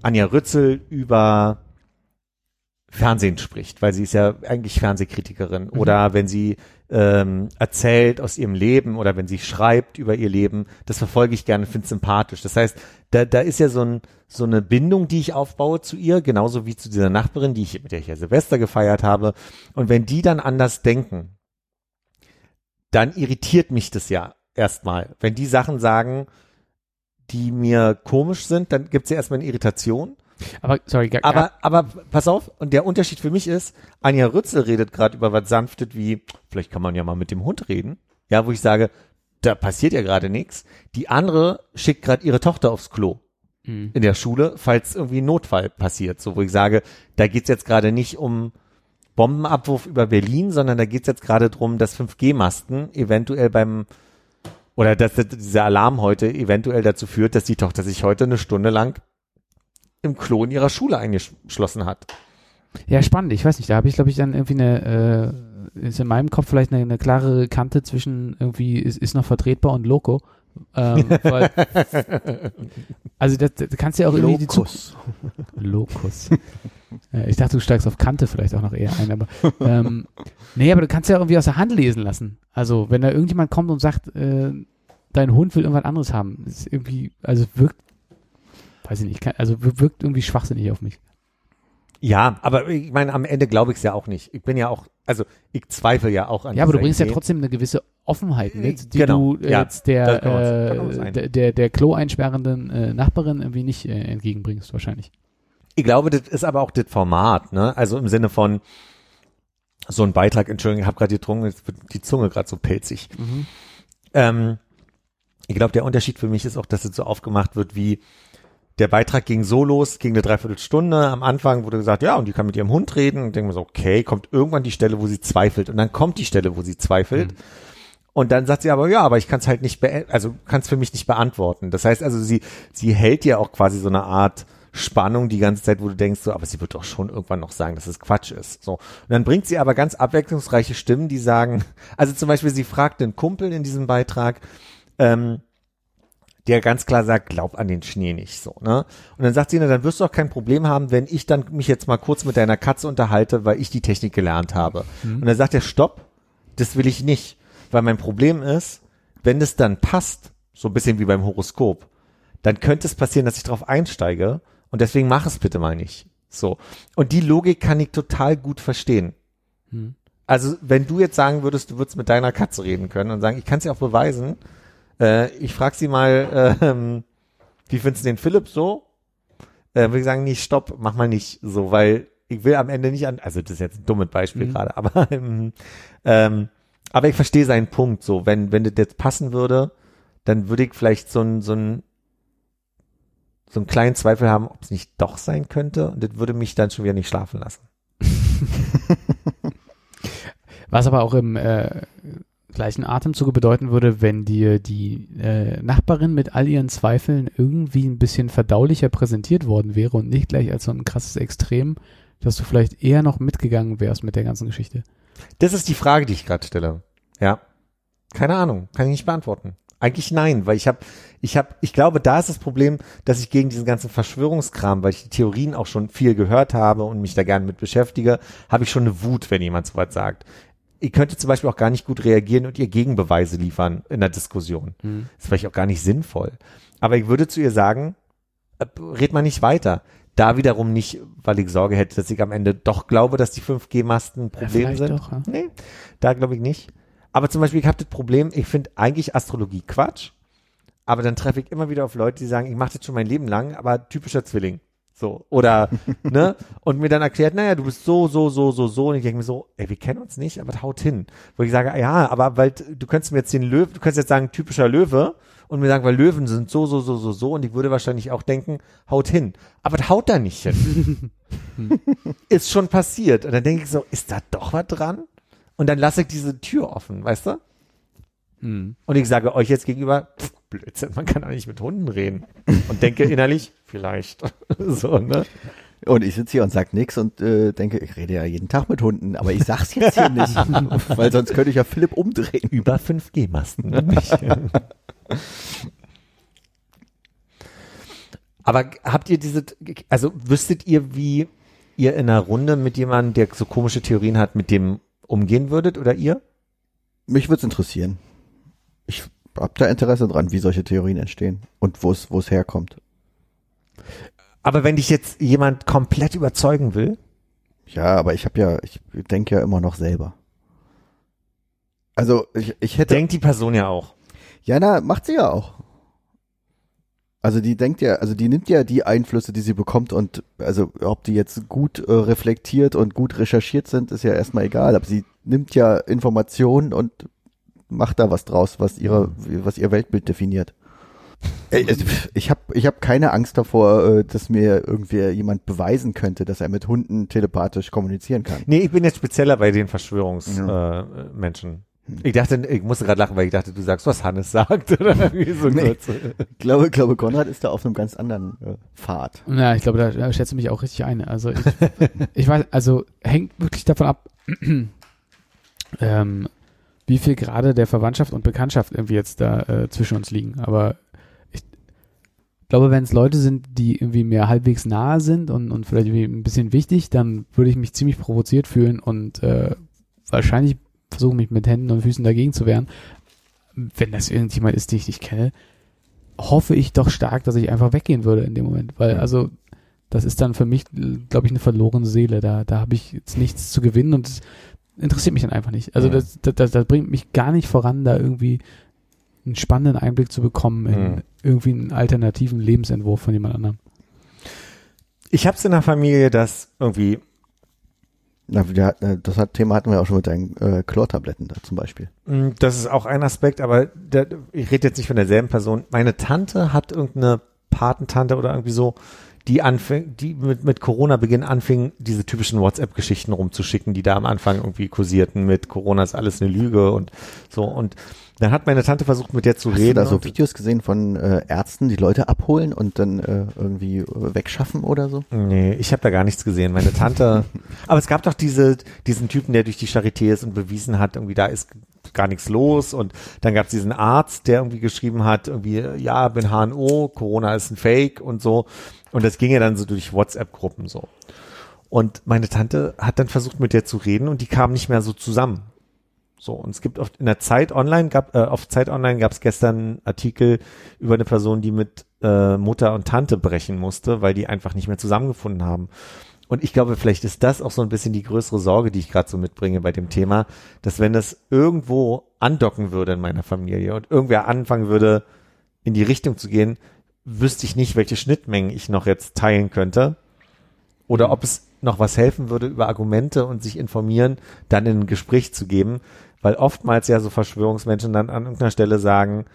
Anja Rützel über Fernsehen spricht, weil sie ist ja eigentlich Fernsehkritikerin. Oder wenn sie ähm, erzählt aus ihrem Leben oder wenn sie schreibt über ihr Leben, das verfolge ich gerne, finde es sympathisch. Das heißt, da, da ist ja so, ein, so eine Bindung, die ich aufbaue zu ihr, genauso wie zu dieser Nachbarin, die ich, mit der ich ja Silvester gefeiert habe. Und wenn die dann anders denken, dann irritiert mich das ja erstmal. Wenn die Sachen sagen, die mir komisch sind, dann gibt's ja erstmal eine Irritation. Aber sorry, gar, Aber, aber pass auf, und der Unterschied für mich ist, Anja Rützel redet gerade über was Sanftes wie, vielleicht kann man ja mal mit dem Hund reden. Ja, wo ich sage, da passiert ja gerade nichts. Die andere schickt gerade ihre Tochter aufs Klo Mhm. in der Schule, falls irgendwie ein Notfall passiert. So, wo ich sage, da geht's jetzt gerade nicht um Bombenabwurf über Berlin, sondern da geht's jetzt gerade drum, dass 5G-Masten eventuell beim oder dass dass dieser Alarm heute eventuell dazu führt, dass die Tochter sich heute eine Stunde lang im Klo in ihrer Schule eingeschlossen hat. Ja, spannend. Ich weiß nicht, da habe ich, glaube ich, dann irgendwie eine, äh, ist in meinem Kopf vielleicht eine, eine klare Kante zwischen irgendwie ist, ist noch vertretbar und Loco. Ähm, weil, also das, das kannst du ja auch irgendwie die Lokus. Lokus. äh, ich dachte, du steigst auf Kante vielleicht auch noch eher ein, aber ähm, nee, aber du kannst ja irgendwie aus der Hand lesen lassen. Also wenn da irgendjemand kommt und sagt, äh, dein Hund will irgendwas anderes haben, ist irgendwie, also wirkt, weiß ich nicht, also wir- wirkt irgendwie schwachsinnig auf mich. Ja, aber ich meine, am Ende glaube ich es ja auch nicht. Ich bin ja auch, also ich zweifle ja auch an Ja, aber du bringst ja Idee. trotzdem eine gewisse Offenheit mit, die Genau, du äh, ja, jetzt der, äh, der, der, der Klo einsperrenden äh, Nachbarin irgendwie nicht äh, entgegenbringst, wahrscheinlich. Ich glaube, das ist aber auch das Format, ne? Also im Sinne von so ein Beitrag, Entschuldigung, ich habe gerade getrunken, jetzt wird die Zunge gerade so pelzig. Ähm, ich glaube, der Unterschied für mich ist auch, dass es so aufgemacht wird wie der Beitrag ging so los, ging eine Dreiviertelstunde. Am Anfang wurde gesagt, ja, und die kann mit ihrem Hund reden. Und denken wir so, okay, kommt irgendwann die Stelle, wo sie zweifelt. Und dann kommt die Stelle, wo sie zweifelt. Und dann sagt sie aber, ja, aber ich kann es halt nicht, also kann es für mich nicht beantworten. Das heißt also, sie, sie hält ja auch quasi so eine Art Spannung die ganze Zeit, wo du denkst, so, aber sie wird doch schon irgendwann noch sagen, dass es Quatsch ist. So. Und dann bringt sie aber ganz abwechslungsreiche Stimmen, die sagen, also zum Beispiel, sie fragt einen Kumpel in diesem Beitrag, ähm, der ganz klar sagt, glaub an den Schnee nicht so, ne? Und dann sagt sie, na, dann wirst du auch kein Problem haben, wenn ich dann mich jetzt mal kurz mit deiner Katze unterhalte, weil ich die Technik gelernt habe. Und dann sagt er, stopp, das will ich nicht, weil mein Problem ist, wenn es dann passt, so ein bisschen wie beim Horoskop, dann könnte es passieren, dass ich darauf einsteige und deswegen mach es bitte mal nicht. So. Und die Logik kann ich total gut verstehen. Hm. Also, wenn du jetzt sagen würdest, du würdest mit deiner Katze reden können und sagen, ich kann es ja auch beweisen, äh, ich frag sie mal, ähm, wie findest du den Philipp so? Äh, würde ich sagen, nee, stopp, mach mal nicht so, weil ich will am Ende nicht an, also das ist jetzt ein dummes Beispiel Mhm. gerade, aber ähm, aber ich verstehe seinen Punkt so, wenn wenn das jetzt passen würde, dann würde ich vielleicht so ein so ein so einen kleinen Zweifel haben, ob es nicht doch sein könnte und das würde mich dann schon wieder nicht schlafen lassen. Was aber auch im, äh, gleichen Atemzuge bedeuten würde, wenn dir die äh, Nachbarin mit all ihren Zweifeln irgendwie ein bisschen verdaulicher präsentiert worden wäre und nicht gleich als so ein krasses Extrem, dass du vielleicht eher noch mitgegangen wärst mit der ganzen Geschichte. Das ist die Frage, die ich gerade stelle. Ja. Keine Ahnung, kann ich nicht beantworten. Eigentlich nein, weil ich habe, ich habe, ich glaube, da ist das Problem, dass ich gegen diesen ganzen Verschwörungskram, weil ich die Theorien auch schon viel gehört habe und mich da gerne mit beschäftige, habe ich schon eine Wut, wenn jemand sowas sagt. Ihr könntet zum Beispiel auch gar nicht gut reagieren und ihr Gegenbeweise liefern in der Diskussion. Mhm. Das ist vielleicht auch gar nicht sinnvoll. Aber ich würde zu ihr sagen, äh, red mal nicht weiter. Da wiederum nicht, weil ich Sorge hätte, dass ich am Ende doch glaube, dass die 5G-Masten ein Ja, Problem vielleicht sind. doch, ja. Nee, da glaube ich nicht. Aber zum Beispiel, ich habe das Problem, ich finde eigentlich Astrologie Quatsch, aber dann treffe ich immer wieder auf Leute, die sagen, ich mache das schon mein Leben lang, aber typischer Zwilling. So, oder, ne? Und mir dann erklärt, naja, du bist so, so, so, so, so. Und ich denke mir so, ey, wir kennen uns nicht, aber haut hin. Wo ich sage, ja, aber weil du könntest mir jetzt den Löwe, du könntest jetzt sagen, typischer Löwe und mir sagen, weil Löwen sind so, so, so, so, so. Und ich würde wahrscheinlich auch denken, haut hin. Aber das haut da nicht hin. ist schon passiert. Und dann denke ich so, ist da doch was dran? Und dann lasse ich diese Tür offen, weißt du? Mhm. Und ich sage euch jetzt gegenüber, pff, Blödsinn, man kann doch nicht mit Hunden reden. Und denke innerlich, vielleicht. so, ne? Und ich sitze hier und sag nix und äh, denke, ich rede ja jeden Tag mit Hunden, aber ich sag's jetzt hier nicht, weil sonst könnte ich ja Philipp umdrehen. Über 5G-Masten. Ne? Aber habt ihr diese, also wüsstet ihr, wie ihr in einer Runde mit jemandem, der so komische Theorien hat, mit dem umgehen würdet oder ihr? Mich würde es interessieren. Ich hab da Interesse dran, wie solche Theorien entstehen und wo es wo es herkommt. Aber wenn dich jetzt jemand komplett überzeugen will, Ja, aber ich habe ja, ich denke ja immer noch selber. Also ich, ich hätte. denkt die Person ja auch. ja, na, macht sie ja auch. Also die denkt ja, also die nimmt ja die Einflüsse, die sie bekommt und also ob die jetzt gut äh, reflektiert und gut recherchiert sind, ist ja erstmal egal. Aber sie nimmt ja Informationen und macht da was draus, was ihre, was ihr Weltbild definiert. Ich habe ich hab keine Angst davor, äh, dass mir irgendwer jemand beweisen könnte, dass er mit Hunden telepathisch kommunizieren kann. Nee, ich bin jetzt spezieller bei den Verschwörungsmenschen. Ja. Äh, Menschen. ich dachte, ich musste gerade lachen, weil ich dachte, du sagst, was Hannes sagt. Oder irgendwie so Nee. kurz. Ich glaube, glaube, Konrad ist da auf einem ganz anderen äh, Pfad. Ja, ich glaube, da, da schätze mich auch richtig ein. Also ich, ich weiß, also hängt wirklich davon ab, ähm, wie viel gerade der Verwandtschaft und Bekanntschaft irgendwie jetzt da äh, zwischen uns liegen. Aber glaube, wenn es Leute sind, die irgendwie mir halbwegs nahe sind und, und vielleicht irgendwie ein bisschen wichtig, dann würde ich mich ziemlich provoziert fühlen und äh, wahrscheinlich versuchen, mich mit Händen und Füßen dagegen zu wehren. Wenn das irgendjemand ist, den ich nicht kenne, hoffe ich doch stark, dass ich einfach weggehen würde in dem Moment. Weil, also, das ist dann für mich, glaube ich, eine verlorene Seele. Da, da habe ich jetzt nichts zu gewinnen und es interessiert mich dann einfach nicht. Also, das, das, das, das bringt mich gar nicht voran, da irgendwie einen spannenden Einblick zu bekommen in Mhm. irgendwie einen alternativen Lebensentwurf von jemand anderem. Ich hab's in der Familie, dass irgendwie, Na, äh, das hat, Thema hatten wir auch schon mit deinen äh, Chlortabletten da zum Beispiel. mh, das ist auch ein Aspekt, aber der, ich rede jetzt nicht von derselben Person. Meine Tante hat irgendeine Patentante oder irgendwie so, die anfing, die mit, mit Corona-Beginn anfing, diese typischen WhatsApp-Geschichten rumzuschicken, die da am Anfang irgendwie kursierten mit Corona ist alles eine Lüge und so. Und dann hat meine Tante versucht, mit der zu Hast reden. du da so Videos gesehen von äh, Ärzten, die Leute abholen und dann äh, irgendwie äh, wegschaffen oder so? Nee, ich habe da gar nichts gesehen. Meine Tante. aber es gab doch diese, diesen Typen, der durch die Charité ist und bewiesen hat, irgendwie da ist gar nichts los. Und dann gab es diesen Arzt, der irgendwie geschrieben hat, irgendwie, ja, bin HNO, Corona ist ein Fake und so. Und das ging ja dann so durch WhatsApp-Gruppen so. Und meine Tante hat dann versucht, mit der zu reden und die kamen nicht mehr so zusammen. So, und es gibt oft in der Zeit online, gab, äh, auf Zeit online gab es gestern Artikel über eine Person, die mit äh, Mutter und Tante brechen musste, weil die einfach nicht mehr zusammengefunden haben. Und ich glaube, vielleicht ist das auch so ein bisschen die größere Sorge, die ich gerade so mitbringe bei dem Thema, dass wenn das irgendwo andocken würde in meiner Familie und irgendwer anfangen würde, in die Richtung zu gehen, wüsste ich nicht, welche Schnittmengen ich noch jetzt teilen könnte. Oder ob es noch was helfen würde, über Argumente und sich informieren, dann in ein Gespräch zu geben. Weil oftmals ja so Verschwörungsmenschen dann an irgendeiner Stelle sagen,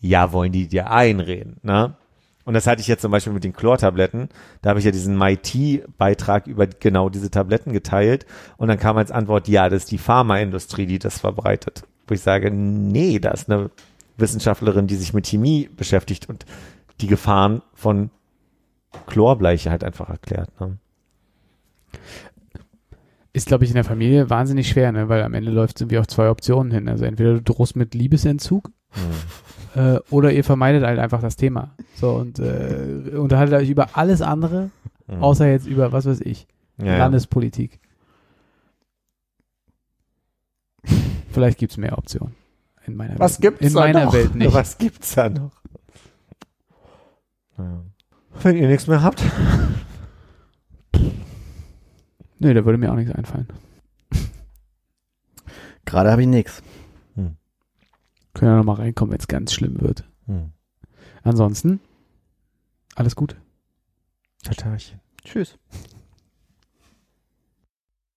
ja, wollen die dir einreden, ne? Und das hatte ich jetzt zum Beispiel mit den Chlortabletten. Da habe ich ja diesen MIT-Beitrag über genau diese Tabletten geteilt. Und dann kam als Antwort, ja, das ist die Pharmaindustrie, die das verbreitet. wo ich sage, nee, da ist eine Wissenschaftlerin, die sich mit Chemie beschäftigt und die Gefahren von Chlorbleiche halt einfach erklärt. Ne? Ist, glaube ich, in der Familie wahnsinnig schwer, ne? weil am Ende läuft es irgendwie auf zwei Optionen hin. Also entweder du drohst mit Liebesentzug Hm. äh, oder ihr vermeidet halt einfach das Thema. So und äh, unterhaltet euch über alles andere, Hm. außer jetzt über, was weiß ich, ja, ja. Landespolitik. Vielleicht gibt's mehr Optionen. In meiner Was Welt. gibt's In da meiner noch? Welt nicht. Was gibt's da noch? Ja. Wenn ihr nichts mehr habt. Nee, da würde mir auch nichts einfallen. Gerade habe ich nix. Können ja noch mal reinkommen, wenn es ganz schlimm wird. Hm. Ansonsten, alles gut. Tatarchen. Tschüss.